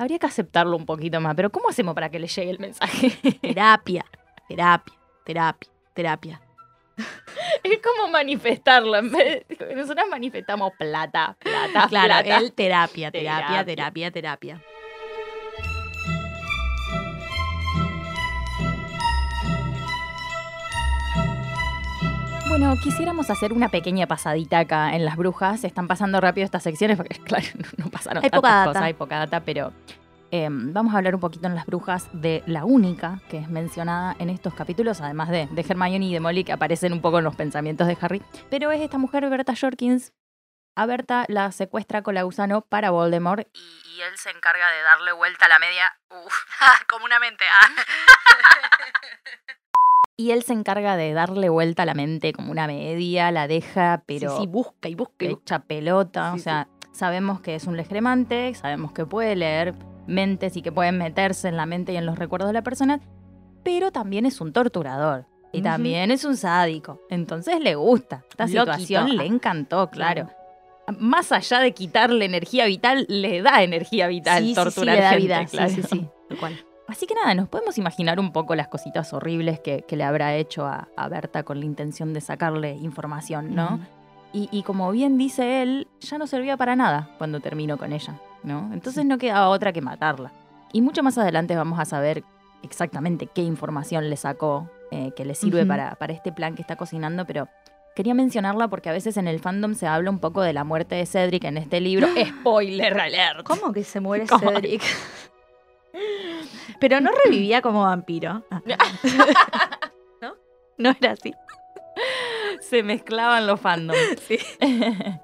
habría que aceptarlo un poquito más. Pero, ¿cómo hacemos para que le llegue el mensaje? Terapia, terapia, terapia, terapia. es como manifestarlo. En vez de- nosotros manifestamos plata, plata, Claro, plata. terapia, terapia, Terapia. terapia, terapia. Bueno, quisiéramos hacer una pequeña pasadita acá en las brujas. Están pasando rápido estas secciones porque, claro, no, no pasaron Hay tantas poca data. cosas, hay poca data, pero eh, vamos a hablar un poquito en las brujas de la única que es mencionada en estos capítulos, además de, de Hermione y de Molly, que aparecen un poco en los pensamientos de Harry. Pero es esta mujer, Berta Jorkins. A Berta la secuestra con la gusano para Voldemort y, y él se encarga de darle vuelta a la media. Uf, Comunamente. y él se encarga de darle vuelta a la mente como una media, la deja, pero sí, sí, busca y busca y busca. hecha pelota. Sí, o sea, sabemos que es un legremante, sabemos que puede leer mentes y que puede meterse en la mente y en los recuerdos de la persona, pero también es un torturador. Y también es un sádico. Entonces le gusta. Esta Loquito. situación le encantó, claro. Más allá de quitarle energía vital, le da energía vital sí, sí, sí, torturar le da gente, vida. claro. Sí, sí, sí. Cual. Así que nada, nos podemos imaginar un poco las cositas horribles que, que le habrá hecho a, a Berta con la intención de sacarle información, ¿no? Y como bien dice él, ya no servía para nada cuando terminó con ella, ¿no? Entonces no quedaba otra que matarla. Y mucho más adelante vamos a saber exactamente qué información le sacó eh, que le sirve para, para este plan que está cocinando, pero quería mencionarla porque a veces en el fandom se habla un poco de la muerte de Cedric en este libro. ¡Spoiler alert! ¿Cómo que se muere ¿Cómo? Cedric? Pero no revivía como vampiro. Ah. ¿No? No era así. Se mezclaban los fandoms. Sí.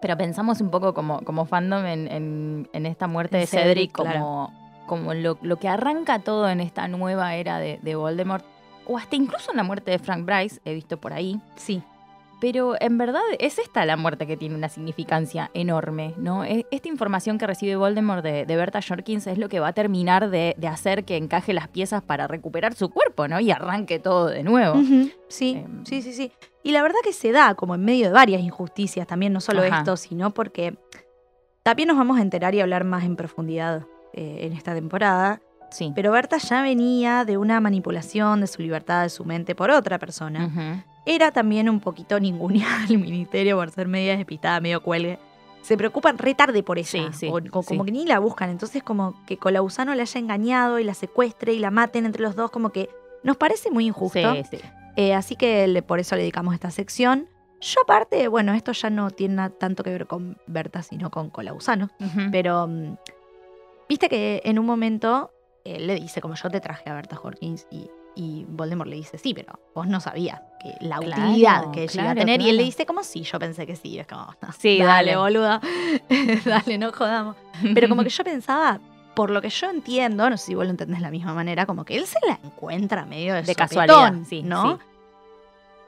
Pero pensamos un poco como, como fandom en, en- en esta muerte de Cedric, Cedric, claro. como, como lo, lo que arranca todo en esta nueva era de, de Voldemort. O hasta incluso en la muerte de Frank Bryce, he visto por ahí. Sí. Pero en verdad es esta la muerte que tiene una significancia enorme, ¿no? Esta información que recibe Voldemort de, de Berta Jorkins es lo que va a terminar de, de hacer que encaje las piezas para recuperar su cuerpo, ¿no? Y arranque todo de nuevo. Sí, Em. sí, sí, sí. Y la verdad que se da como en medio de varias injusticias, también no solo Ajá. esto, sino porque también nos vamos a enterar y hablar más en profundidad eh, en esta temporada. Sí. Pero Berta ya venía de una manipulación de su libertad, de su mente por otra persona. Era también un poquito ninguneada al ministerio por ser media despistada, medio cuelgue. Se preocupan re tarde por ella. Sí, sí, o, o como sí. que ni la buscan. Entonces, como que Colausano la haya engañado y la secuestre y la maten entre los dos, como que nos parece muy injusto. Sí, sí. Eh, así que le- por eso le dedicamos esta sección. Yo aparte, bueno, esto ya no tiene tanto que ver con Berta, sino con Colausano. Ujú. Pero mm, viste que en un momento él le dice, como yo te traje a Berta Jorkins, y, y Voldemort le dice, sí, pero vos no sabías que la Claro, utilidad que ella iba a claro, tener. Y él le claro. dice, como sí, yo pensé que sí. Es como, "No, Sí, dale, dale. boluda. dale, no jodamos. Pero como que yo pensaba, por lo que yo entiendo, no sé si vos lo entendés de la misma manera, como que él se la encuentra medio de, de sopetón, casualidad, sí, ¿no? sí.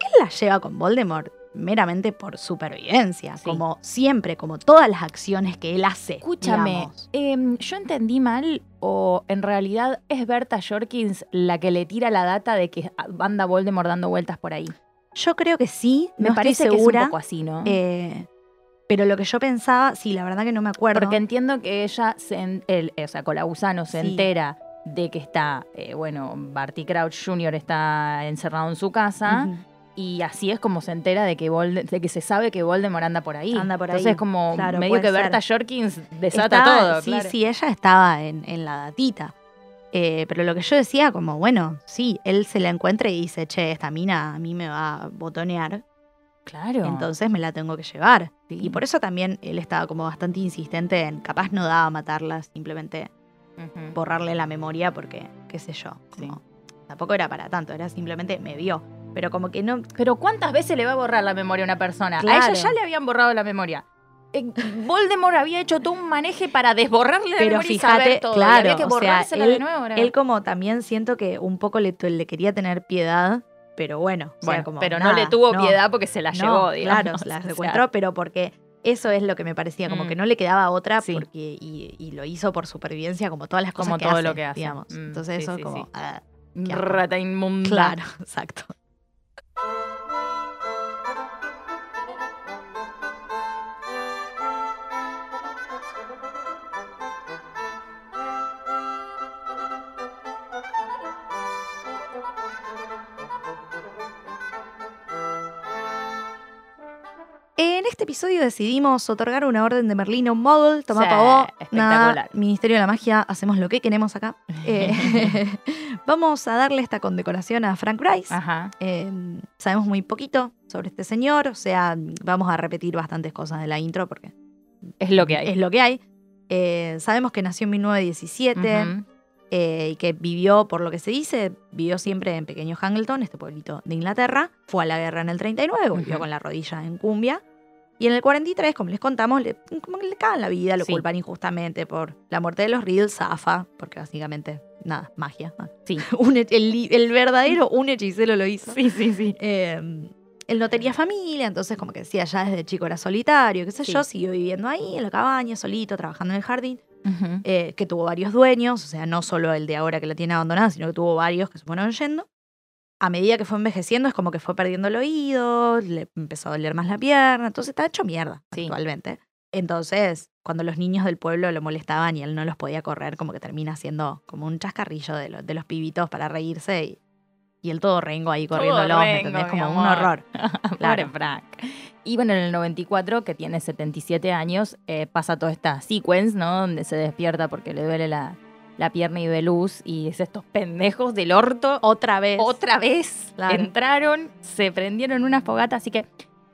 Él la lleva con Voldemort meramente por supervivencia, Sí. como siempre, como todas las acciones que él hace. Escúchame, em, ¿yo entendí mal o en realidad es Berta Jorkins la que le tira la data de que anda Voldemort dando vueltas por ahí? Yo creo que sí, Me no parece estoy que es un segura. poco así, ¿no? eh, pero lo que yo pensaba, sí, la verdad que no me acuerdo. Porque entiendo que ella, se en- el, o sea, Colausano se Sí. entera de que está, eh, bueno, Barty Crouch Jr. está encerrado en su casa. Y así es como se entera de que, Volde- de que se sabe que Voldemort anda por ahí. Anda por ahí. Entonces como Claro, medio que Berta ser. Jorkins desata Estaba- todo. Sí, claro. sí, ella estaba en, en la datita. Eh, pero lo que yo decía, como, bueno, sí, él se la encuentra y dice, che, esta mina a mí me va a botonear, Claro. entonces me la tengo que llevar. Sí. Y por eso también él estaba como bastante insistente en, capaz no daba matarla, simplemente borrarle la memoria porque, qué sé yo, Sí. como, tampoco era para tanto, era simplemente me vio. Pero como que no, Pero ¿cuántas veces le va a borrar la memoria a una persona? A ella ya le habían borrado la memoria. Eh, Voldemort había hecho todo un maneje para desborrarle la Pero memoria y saber fíjate, y claro, había que o sea, borrársela él- de nuevo. él como también siento que un poco le, le quería tener piedad, pero bueno, o sea, bueno, como, pero no le tuvo no. piedad porque se la No, llevó, digamos. Claro, se la O sea, secuestró, pero porque eso es lo que me parecía, como Mm. que no le quedaba otra Sí. porque y, y lo hizo por supervivencia, como todas las cosas Como que todo hace, lo que hace. digamos. Mm, Entonces sí, eso sí, como ah. Rata inmunda. claro, exacto. Este episodio decidimos otorgar una orden de Merlín a un Muggle. Toma Sí, pavó. Nada. Ministerio de la Magia, hacemos lo que queremos acá. Eh, vamos a darle esta condecoración a Frank Bryce. Ajá. Eh, sabemos muy poquito sobre este señor, o sea, vamos a repetir bastantes cosas de la intro porque Es lo que hay. es lo que hay. Eh, sabemos que nació en 1917 Ujú. eh, y que vivió, por lo que se dice, vivió siempre en Pequeño Hangleton, este pueblito de Inglaterra. Fue a la guerra en el 39, volvió con la rodilla en cumbia. Y en el 43, como les contamos, le, como le cagan la vida, lo Sí. culpan injustamente por la muerte de los Riddle, zafa, porque básicamente, nada, magia. Sí. Un el, el verdadero un hechicero lo hizo. Sí, sí, sí. Eh, él no tenía familia, entonces como que decía, ya desde chico era solitario, qué sé Sí. yo, siguió viviendo ahí en la cabaña, solito, trabajando en el jardín, Ujú. eh, que tuvo varios dueños, o sea, no solo el de ahora que la tiene abandonada, sino que tuvo varios que se fueron yendo. A medida que fue envejeciendo es como que fue perdiendo el oído, le empezó a doler más la pierna, entonces está hecho mierda Sí. actualmente. Entonces, cuando los niños del pueblo lo molestaban y él no los podía correr, como que termina siendo como un chascarrillo de, lo- de los pibitos para reírse y, y el todo rengo ahí corriéndolos, ¿me entendés? Como un horror. Pobre Claro. Frank. Y bueno, en el 94, que tiene 77 años, eh, pasa toda esta sequence, ¿no? Donde se despierta porque le duele la, la pierna y ve luz. Y es estos pendejos del orto. Otra vez. Otra vez Claro. entraron, se prendieron una fogata. Así que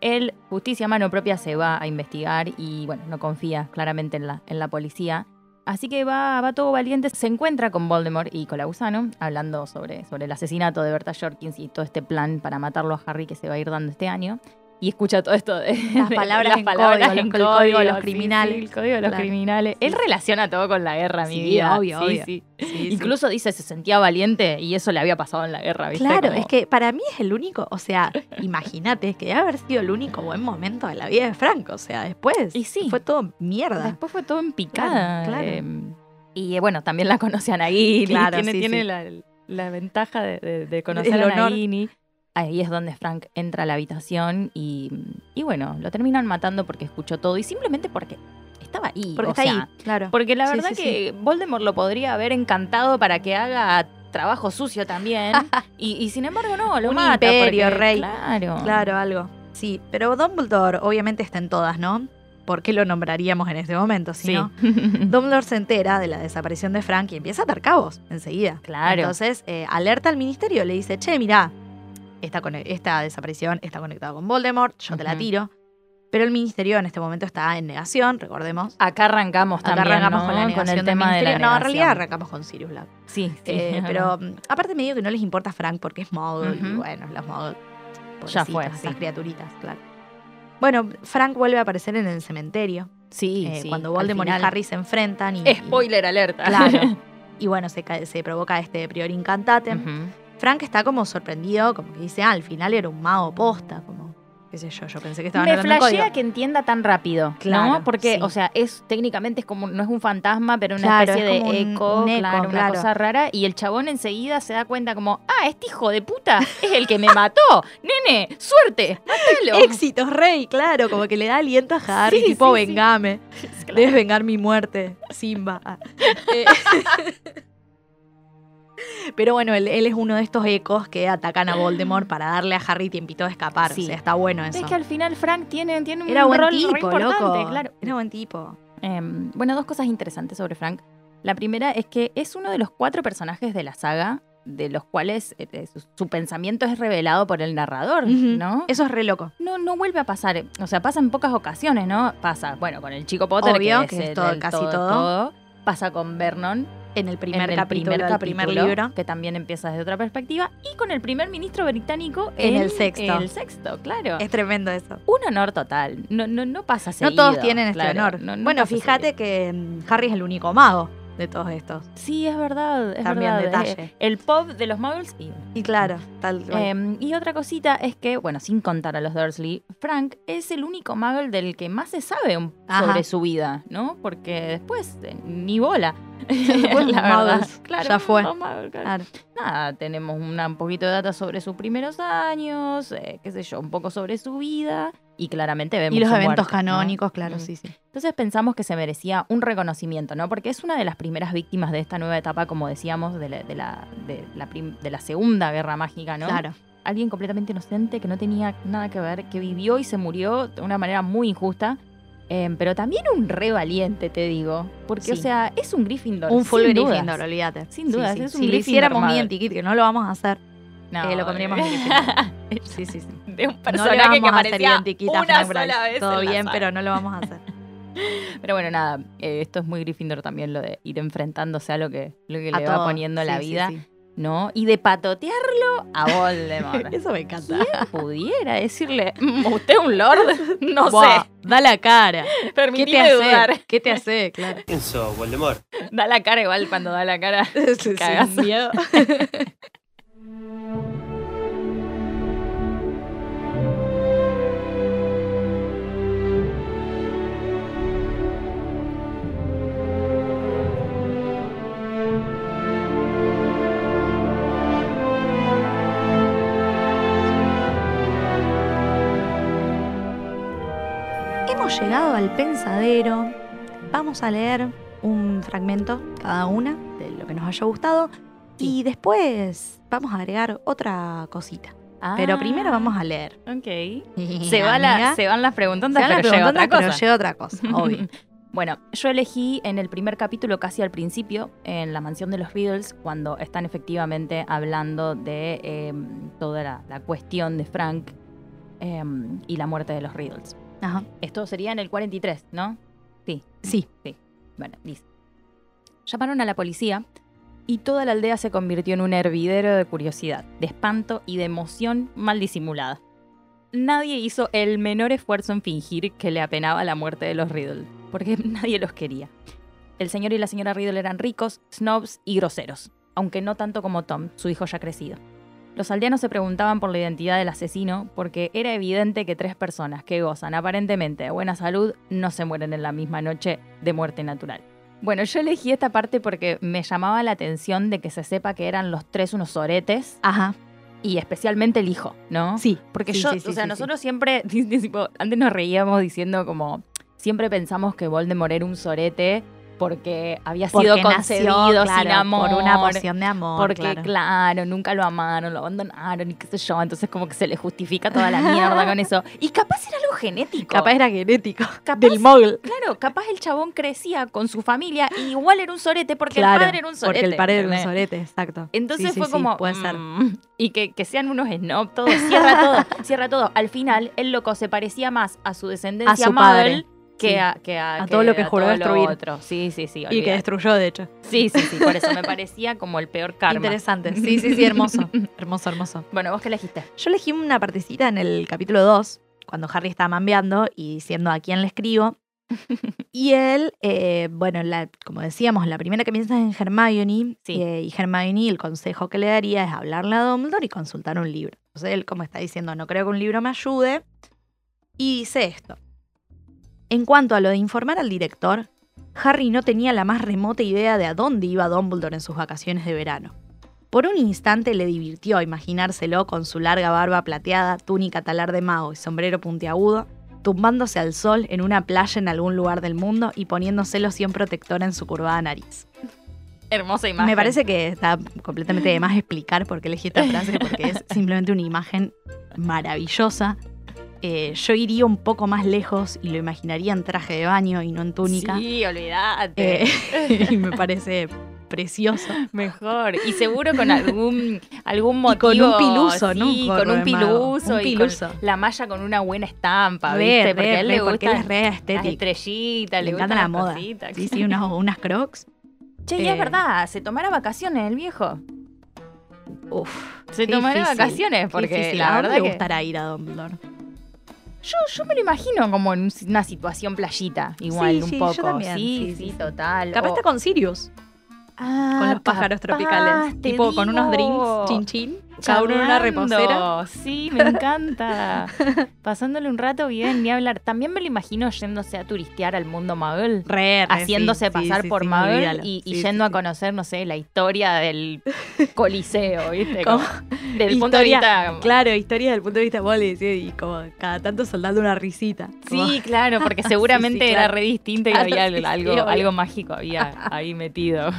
él, justicia a mano propia, se va a investigar y, bueno, no confía claramente en la, en la policía. Así que va, va todo valiente, se encuentra con Voldemort y con la gusano, hablando sobre, sobre el asesinato de Berta Jorkins y todo este plan para matarlo a Harry que se va a ir dando este año. Y escucha todo esto de Las palabras las en palabras código, en el código de los sí, criminales. sí, el código de los Claro. criminales. Él relaciona todo con la guerra, mi Sí, vida. obvio, obvio. sí. Sí, sí. Incluso dice se sentía valiente y eso le había pasado en la guerra, ¿viste? Claro, Como- es que para mí es el único, o sea, imagínate, es que debe haber sido el único buen momento de la vida de Franco, o sea, después Y sí. fue todo mierda. Después fue todo en picada. Claro, claro. eh, y bueno, también la conoce a Nagini. Claro, tiene tiene. La, la ventaja de, de- de conocer El a honor. Ahí es donde Frank entra a la habitación y, y bueno, lo terminan matando porque escuchó todo y simplemente porque estaba ahí. Porque o está sea, ahí, claro. Porque la Sí, verdad sí, que Voldemort lo podría haber encantado para que haga trabajo sucio también. y, y sin embargo no, lo Un mata. imperio, porque- rey. Claro. Claro, algo. Sí, pero Dumbledore obviamente está en todas, ¿no? ¿Por qué lo nombraríamos en este momento? Si Sí. no, Dumbledore se entera de la desaparición de Frank y empieza a atar cabos enseguida. Claro. Entonces, eh, alerta al ministerio, le dice, che, mirá, esta, esta desaparición está conectada con Voldemort, yo te la tiro. Pero el ministerio en este momento está en negación, recordemos. Acá arrancamos Acá también, arrancamos ¿no? con la negación el del tema de la. No, en realidad arrancamos con Sirius Black. Sí, sí. Eh, pero mm, aparte medio que no les importa Frank porque es Muggle y Ujú. bueno, los Muggle. Ya fue, sí. Esas criaturitas, claro. Bueno, Frank vuelve a aparecer en el cementerio. Sí, eh, sí, cuando Voldemort y Harry se enfrentan. Y, y- Spoiler alerta. claro. Y bueno, se, se provoca este prior incantatem. Ujú. Frank está como sorprendido, como que dice, ah, al final era un mago posta, como, qué sé yo, yo pensé que estaban Me hablando flashea código. que entienda tan rápido, Claro, ¿no? Porque, sí. o sea, es técnicamente es como no es un fantasma, pero una Claro, especie es de un- eco, un eco, claro, una cosa rara. Y el chabón enseguida se da cuenta como, ah, este hijo de puta es el que me mató. Nene, suerte, mátalo. Éxitos, rey, claro, como que le da aliento a Harry, Sí, tipo, sí, vengame, debes vengar mi muerte, Simba. Ah. Eh, Pero bueno, él, él es uno de estos ecos que atacan a Voldemort para darle a Harry tiempito de escapar. Sí. O sea, está bueno eso. Es que al final Frank tiene, tiene un Era buen rol re tipo, importante, loco. claro. Era buen tipo. Em, bueno, dos cosas interesantes sobre Frank. La primera es que es uno de los cuatro personajes de la saga de los cuales eh, eh, su, su pensamiento es revelado por el narrador. ¿no? Eso es re loco. No, no vuelve a pasar. eh, O sea, pasa en pocas ocasiones, ¿no? Pasa, bueno, con el chico Potter, Obvio, que, que es, todo- el casi todo. Pasa con Vernon, En el primer en el capítulo, primer, el primer capítulo, libro. que también empieza desde otra perspectiva, y con el primer ministro británico En el sexto. El sexto, claro. Es tremendo eso. Un honor total. No, no, no pasa No seguido. todos tienen este claro. honor. No- no bueno, fíjate seguido. que mm, Harry es el único mago de todos estos. Sí, es verdad. Es También verdad. detalle. El pop de los muggles y Y claro, tal. Em, y otra cosita es que, bueno, sin contar a los Dursley, Frank es el único muggle del que más se sabe un- sobre su vida, ¿no? Porque después eh, ni bola. La los verdad. muggles, Claro, ya fue. muggles, claro. Nada, tenemos una- un poquito de data sobre sus primeros años, eh, qué sé yo, un poco sobre su vida. Y claramente vemos Y los eventos muerte, ¿no? canónicos, claro, Mm. sí, sí. Entonces pensamos que se merecía un reconocimiento, ¿no? Porque es una de las primeras víctimas de esta nueva etapa, como decíamos, de la, de la, de la, prim- de la Segunda Guerra Mágica, ¿no? Claro. alguien completamente inocente que no tenía nada que ver, que vivió y se murió de una manera muy injusta. eh, pero también un re valiente, te digo. Porque, o Sí. sea, es un Gryffindor. Un full. Gryffindor, olvídate. Sin dudas, es un Si lo Gryffindor hiciéramos Muggle. bien tiquit, que no lo vamos a hacer, No, eh, lo pondríamos Gryffindor. Sí, sí, sí. De un No le personaje vamos que a hacer aparecía a una Frank sola Bryce. vez Todo bien, saga. pero no lo vamos a hacer. Pero bueno, nada, eh, esto es muy Gryffindor también, lo de ir enfrentándose a lo que, lo que A le va todo. poniendo la Sí, vida, sí. ¿no? Y de patotearlo a Voldemort. Eso me encanta. ¿Quién pudiera decirle, "Mm, usted es un lord? No Buah, sé, Da la cara. ¿Qué te permitime dudar. hace? ¿Qué te hace? Claro. ¿Quién sos, Voldemort? Da la cara igual cuando da la cara. Sin miedo. Llegado al pensadero. Vamos a leer un fragmento cada una de lo que nos haya gustado. Y después vamos a agregar otra cosita. Pero Ah, primero vamos a leer. Ok. Se, va la- Amiga. se van las preguntas, Se van las pero llega otra pero cosa. llega otra cosa, obvio. Bueno, yo elegí en el primer capítulo, casi al principio, en la mansión de los Riddles, cuando están efectivamente hablando de eh, toda la, la cuestión de Frank eh, y la muerte de los Riddles. Ajá. Esto sería en el 43, ¿no? Sí, Sí. bueno, dice. Llamaron a la policía y toda la aldea se convirtió en un hervidero de curiosidad, de espanto y de emoción mal disimulada. Nadie hizo el menor esfuerzo en fingir que le apenaba la muerte de los Riddle, porque nadie los quería. El señor y la señora Riddle eran ricos, snobs y groseros, aunque no tanto como Tom, su hijo ya crecido. Los aldeanos se preguntaban por la identidad del asesino porque era evidente que tres personas que gozan aparentemente de buena salud no se mueren en la misma noche de muerte natural. Bueno, yo elegí esta parte porque me llamaba la atención de que se sepa que eran los tres unos soretes Ajá. y especialmente el hijo, ¿no? Sí. Porque Sí, yo, sí, sí, o sea, nosotros siempre, tipo, antes nos reíamos diciendo como, siempre pensamos que Voldemort era un sorete porque había Porque sido nació, concebido sin claro, amor. Por una poción de amor. Porque, claro. claro. nunca lo amaron, lo abandonaron y qué sé yo. Entonces, como que se le justifica toda la mierda con eso. Y capaz era algo genético. Capaz era genético. Capaz- del mogul. Claro, capaz el chabón crecía con su familia y igual era un sorete porque Claro, el padre era un sorete. Porque el padre era un sorete, exacto. Entonces Sí, sí, fue sí, como. puede ser. mm, y que, que sean unos snob, todo. Cierra todo, cierra todo. Al final, el loco se parecía más a su descendencia A su padre. Que, Sí. a, que a, A que todo lo que juró destruir. otro. Sí, sí, sí. Y que destruyó, de hecho. Sí, sí, sí. Por eso me parecía como el peor karma. Interesante. Sí, sí, sí, hermoso. hermoso, hermoso. Bueno, ¿vos qué elegiste? Yo elegí una partecita en el capítulo 2, cuando Harry está mambeando y diciendo a quién le escribo. Y él, eh, bueno, la- como decíamos, la primera que piensa es en Hermione. Sí. eh, y Hermione, el consejo que le daría es hablarle a Dumbledore y consultar un libro. Entonces él, como está diciendo, no creo que un libro me ayude. Y dice esto. En cuanto a lo de informar al director, Harry no tenía la más remota idea de a dónde iba Dumbledore en sus vacaciones de verano. Por un instante le divirtió imaginárselo con su larga barba plateada, túnica talar de mago y sombrero puntiagudo, tumbándose al sol en una playa en algún lugar del mundo y poniéndose loción protectora en su curvada nariz. Hermosa imagen. Me parece que está completamente de más explicar por qué elegí esta frase, porque es simplemente una imagen maravillosa. Eh, yo iría un poco más lejos y lo imaginaría en traje de baño y no en túnica. Sí, olvídate. Eh, y me parece precioso. Mejor. Y seguro con algún, algún Y motivo. con un piluso, ¿no? Sí, Un con un piluso. Un y piluso. con la malla con una buena estampa, Re, ¿viste? porque a él le porque gusta él es re estético. estrellitas, Le le, encanta la moda. cositas. Sí, sí, unas, unas crocs. Che, y Eh, es verdad, se tomará vacaciones el viejo. Uf. Se tomará difícil, vacaciones porque difícil. la ¿A dónde verdad le gustará ir a Dumbledore? Yo, yo me lo imagino como en un- una situación playita, igual Sí, un sí, yo poco. también, Sí, sí, sí, sí, sí. total. Capaz O- está con Sirius, Ah, con los pájaros capaz, tropicales. te Tipo con unos digo. drinks, chin chin. Cada uno en una reposera. Sí, me encanta. Pasándole un rato bien, ni hablar. También me lo imagino yéndose a turistear al mundo Muggle. Re, re, Haciéndose sí, pasar sí, por sí, olvídalo. y, yendo a conocer, no sé, la historia del Coliseo, ¿viste? Como- Como- desde el punto de Historia- vista. Claro, historia desde el punto de vista Wally, sí, y como cada tanto soldando una risita. Como- Sí, claro, porque seguramente era re distinto y Claro, había algo, obvio. algo mágico había ahí metido.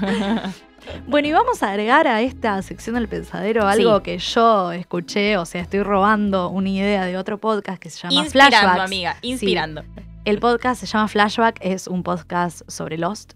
Bueno, y vamos a agregar a esta sección del pensadero algo Sí. que yo escuché, o sea, estoy robando una idea de otro podcast que se llama inspirando, Flashbacks. amiga, inspirando. El podcast se llama Flashback, es un podcast sobre Lost.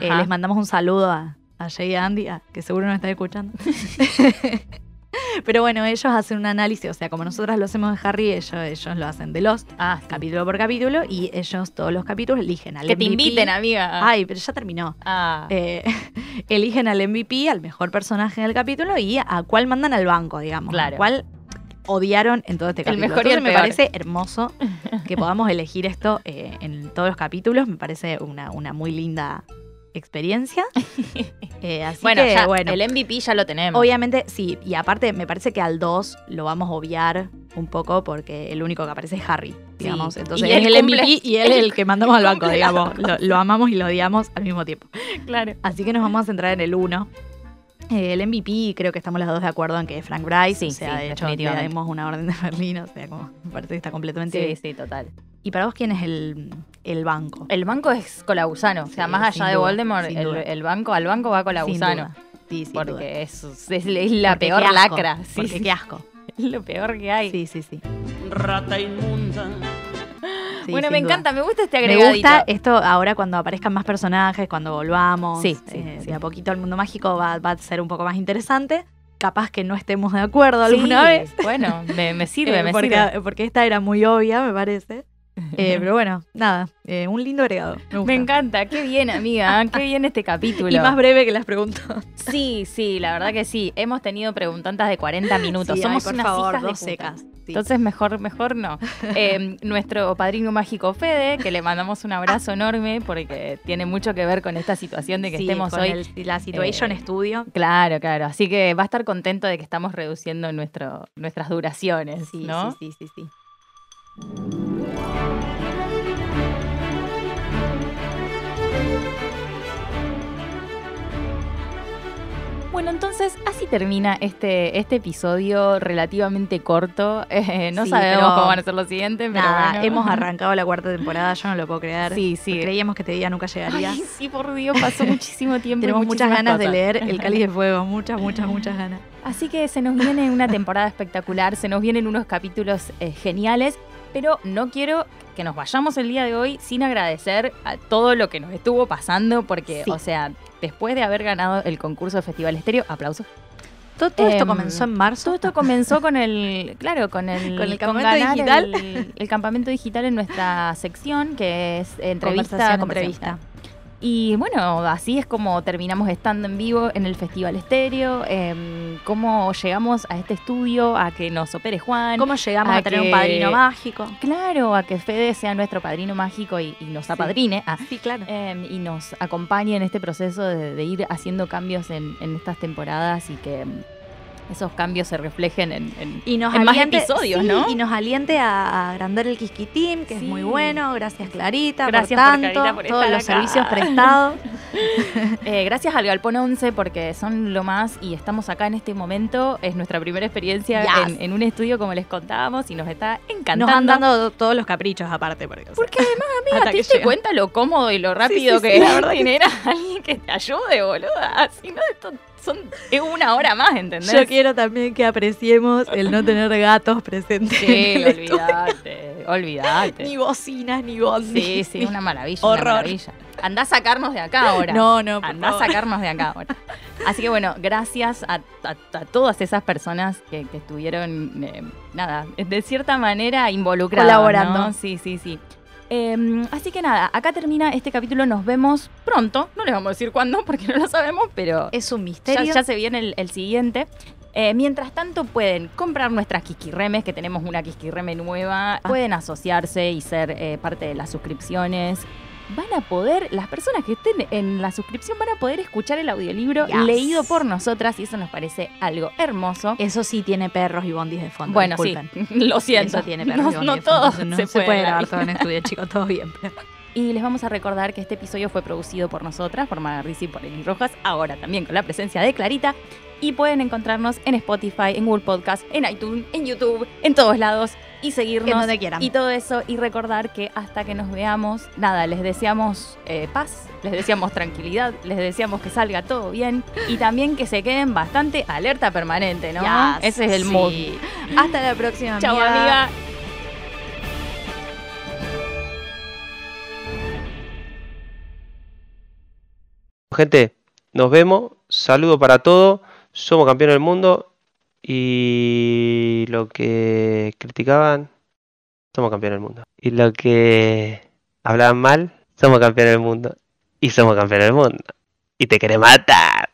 Eh, les mandamos un saludo a, a Jay y a Andy, a- que seguro nos están escuchando. Pero bueno, ellos hacen un análisis, o sea, como nosotros lo hacemos de Harry, ellos, ellos lo hacen de Lost, Ah, capítulo por capítulo, y ellos todos los capítulos eligen al que te MVP. inviten, amiga. Ay, pero ya terminó. Ah. Eh, eligen al MVP, al mejor personaje del capítulo y a cuál mandan al banco, digamos. Claro. A cuál odiaron en todo este El capítulo. mejor y el Entonces me peor. parece hermoso que podamos elegir esto eh, en todos los capítulos. Me parece una, una muy linda experiencia. Eh, así bueno, que, ya, bueno, el MVP ya lo tenemos. obviamente sí. Y aparte, me parece que al 2 lo vamos a obviar un poco porque el único que aparece es Harry, digamos. Sí. Entonces es el cumple- MVP y él es el que mandamos al banco, digamos. Lo, lo amamos y lo odiamos al mismo tiempo. claro. Así que nos vamos a centrar en el 1. el MVP, creo que estamos las dos de acuerdo en que es Frank Bryce. Sí, o sea, sí, de hecho, le una orden de Berlín. O sea, como me parece que está completamente Sí, sí, total. ¿Y para vos quién es el, el banco? El banco es Colagusano. O sea, más allá de duda, Voldemort, el, banco, al banco va Colagusano. Sí, Porque es, es- es la Porque peor qué asco, lacra. Sí, Porque sí, qué asco. es lo peor que hay. Sí, sí, sí. rata inmunda. Sí, bueno, me duda. encanta, me gusta este Me agregadito. gusta esto ahora cuando aparezcan más personajes, cuando volvamos. Sí, sí, eh, sí. De a poquito el mundo mágico va, va a ser un poco más interesante. Capaz que no estemos de acuerdo Sí, alguna vez. Bueno, me, me sirve, eh, me porque, sirve. porque esta era muy obvia, me parece. Eh, pero bueno, nada, eh, un lindo agregado. Me, encanta, qué bien, amiga, qué bien este capítulo. Y más breve que las preguntas. Sí, sí, la verdad que sí. Hemos tenido preguntantas de 40 minutos. Sí, Somos ay, por unas favor, hijas de dos puta. secas. Sí. Entonces mejor, mejor no. Eh, nuestro padrino mágico Fede, que le mandamos un abrazo enorme porque tiene mucho que ver con esta situación de que Sí, estemos con hoy. el- la Situation eh, Studio. Claro, claro. Así que va a estar contento de que estamos reduciendo nuestro, nuestras duraciones, Sí, ¿no? sí, sí, sí, sí. Bueno, entonces así termina este, este episodio relativamente corto. Eh, no Sí, sabemos cómo van a ser los siguientes, pero Nada, bueno. hemos arrancado la cuarta temporada, yo no lo puedo creer. Sí, sí. Creíamos que este día nunca llegaría. Ay, sí, por Dios, pasó muchísimo tiempo. Tenemos muchas ganas de leer El Cáliz de Fuego, muchas, muchas, muchas ganas. Así que se nos viene una temporada espectacular, se nos vienen unos capítulos eh, geniales, pero no quiero que nos vayamos el día de hoy sin agradecer a todo lo que nos estuvo pasando, porque, Sí. o sea, después de haber ganado el concurso de Festival Estéreo, aplausos. Todo, todo esto Em, comenzó en marzo. Todo esto comenzó con el, claro, con el, Con el campamento digital. El, el campamento digital en nuestra sección, que es entrevista, Conversación, conversación. entrevista. Y bueno, así es como terminamos estando en vivo en el Festival Estéreo, em, cómo llegamos a este estudio, a que nos opere Juan. ¿Cómo llegamos a a, tener un padrino mágico? Claro, a que Fede sea nuestro padrino mágico y, y nos Sí. apadrine. ah, Sí, claro. em, y nos acompañe en este proceso de, de ir haciendo cambios en, en estas temporadas y que em, esos cambios se reflejen en, en- Y nos en más aliente, episodios, sí, ¿no? y nos aliente a, agrandar el Quisquitín, que Sí. es muy bueno. Gracias Clarita Gracias por por tanto, Clarita por todos los acá. servicios prestados. Eh, gracias al Galpón 11 porque son lo más y estamos acá en este momento. Es nuestra primera experiencia Yes. en, en un estudio como les contábamos y nos está encantando. Nos van dando todos los caprichos aparte. Porque, o sea, Porque además, amiga, ¿te diste cuenta lo cómodo y lo rápido sí, que sí, la verdad tener a alguien que te ayude, boluda? Si no, esto son, es una hora más, ¿entendés? Yo quiero también que apreciemos el no tener gatos presentes. Sí, olvídate, olvídate. Ni bocinas, ni bondi. Sí, sí, una maravilla, Horror. una maravilla. Andá a sacarnos de acá ahora. No, no, por Andá a sacarnos de acá ahora. Así que bueno, gracias a, a- a todas esas personas que, que estuvieron, eh, nada, de cierta manera involucradas. Colaborando. ¿no? Sí, sí, sí. Eh, así que nada, acá termina este capítulo. Nos vemos pronto. No les vamos a decir cuándo porque no lo sabemos, pero Es un misterio. ya se viene el, el siguiente. Eh, mientras tanto pueden comprar nuestras quisquirremes, que tenemos una quisquirreme nueva. Pueden asociarse y ser eh, parte de las suscripciones. Van a poder, las personas que estén en la suscripción van a poder escuchar el audiolibro Yes. leído por nosotras y eso nos parece algo hermoso. Eso sí tiene perros y bondis de fondo. bueno, disculpen. sí, lo siento. Eso tiene perros no, y bondis no de fondo. no se, se, puede grabar todo en estudio, chicos, todo bien. pero- Y les vamos a recordar que este episodio fue producido por nosotras, por Magarriz y por Eli Rojas, ahora también con la presencia de Clarita. Y pueden encontrarnos en Spotify, en Google Podcast, en iTunes, en YouTube, en todos lados y seguirnos. En donde quieran. Y todo eso. Y recordar que hasta que nos veamos, nada, les deseamos eh, paz, les deseamos tranquilidad, les deseamos que salga todo bien y también que se queden bastante alerta permanente, ¿no? Yes, Ese es el sí. mood. Hasta la próxima, Chao, amiga. amiga. Gente, nos vemos. Saludo para todos. Somos campeones del mundo. Y lo que criticaban, somos campeones del mundo. Y lo que hablaban mal, somos campeones del mundo. Y somos campeones del mundo. Y te querés matar.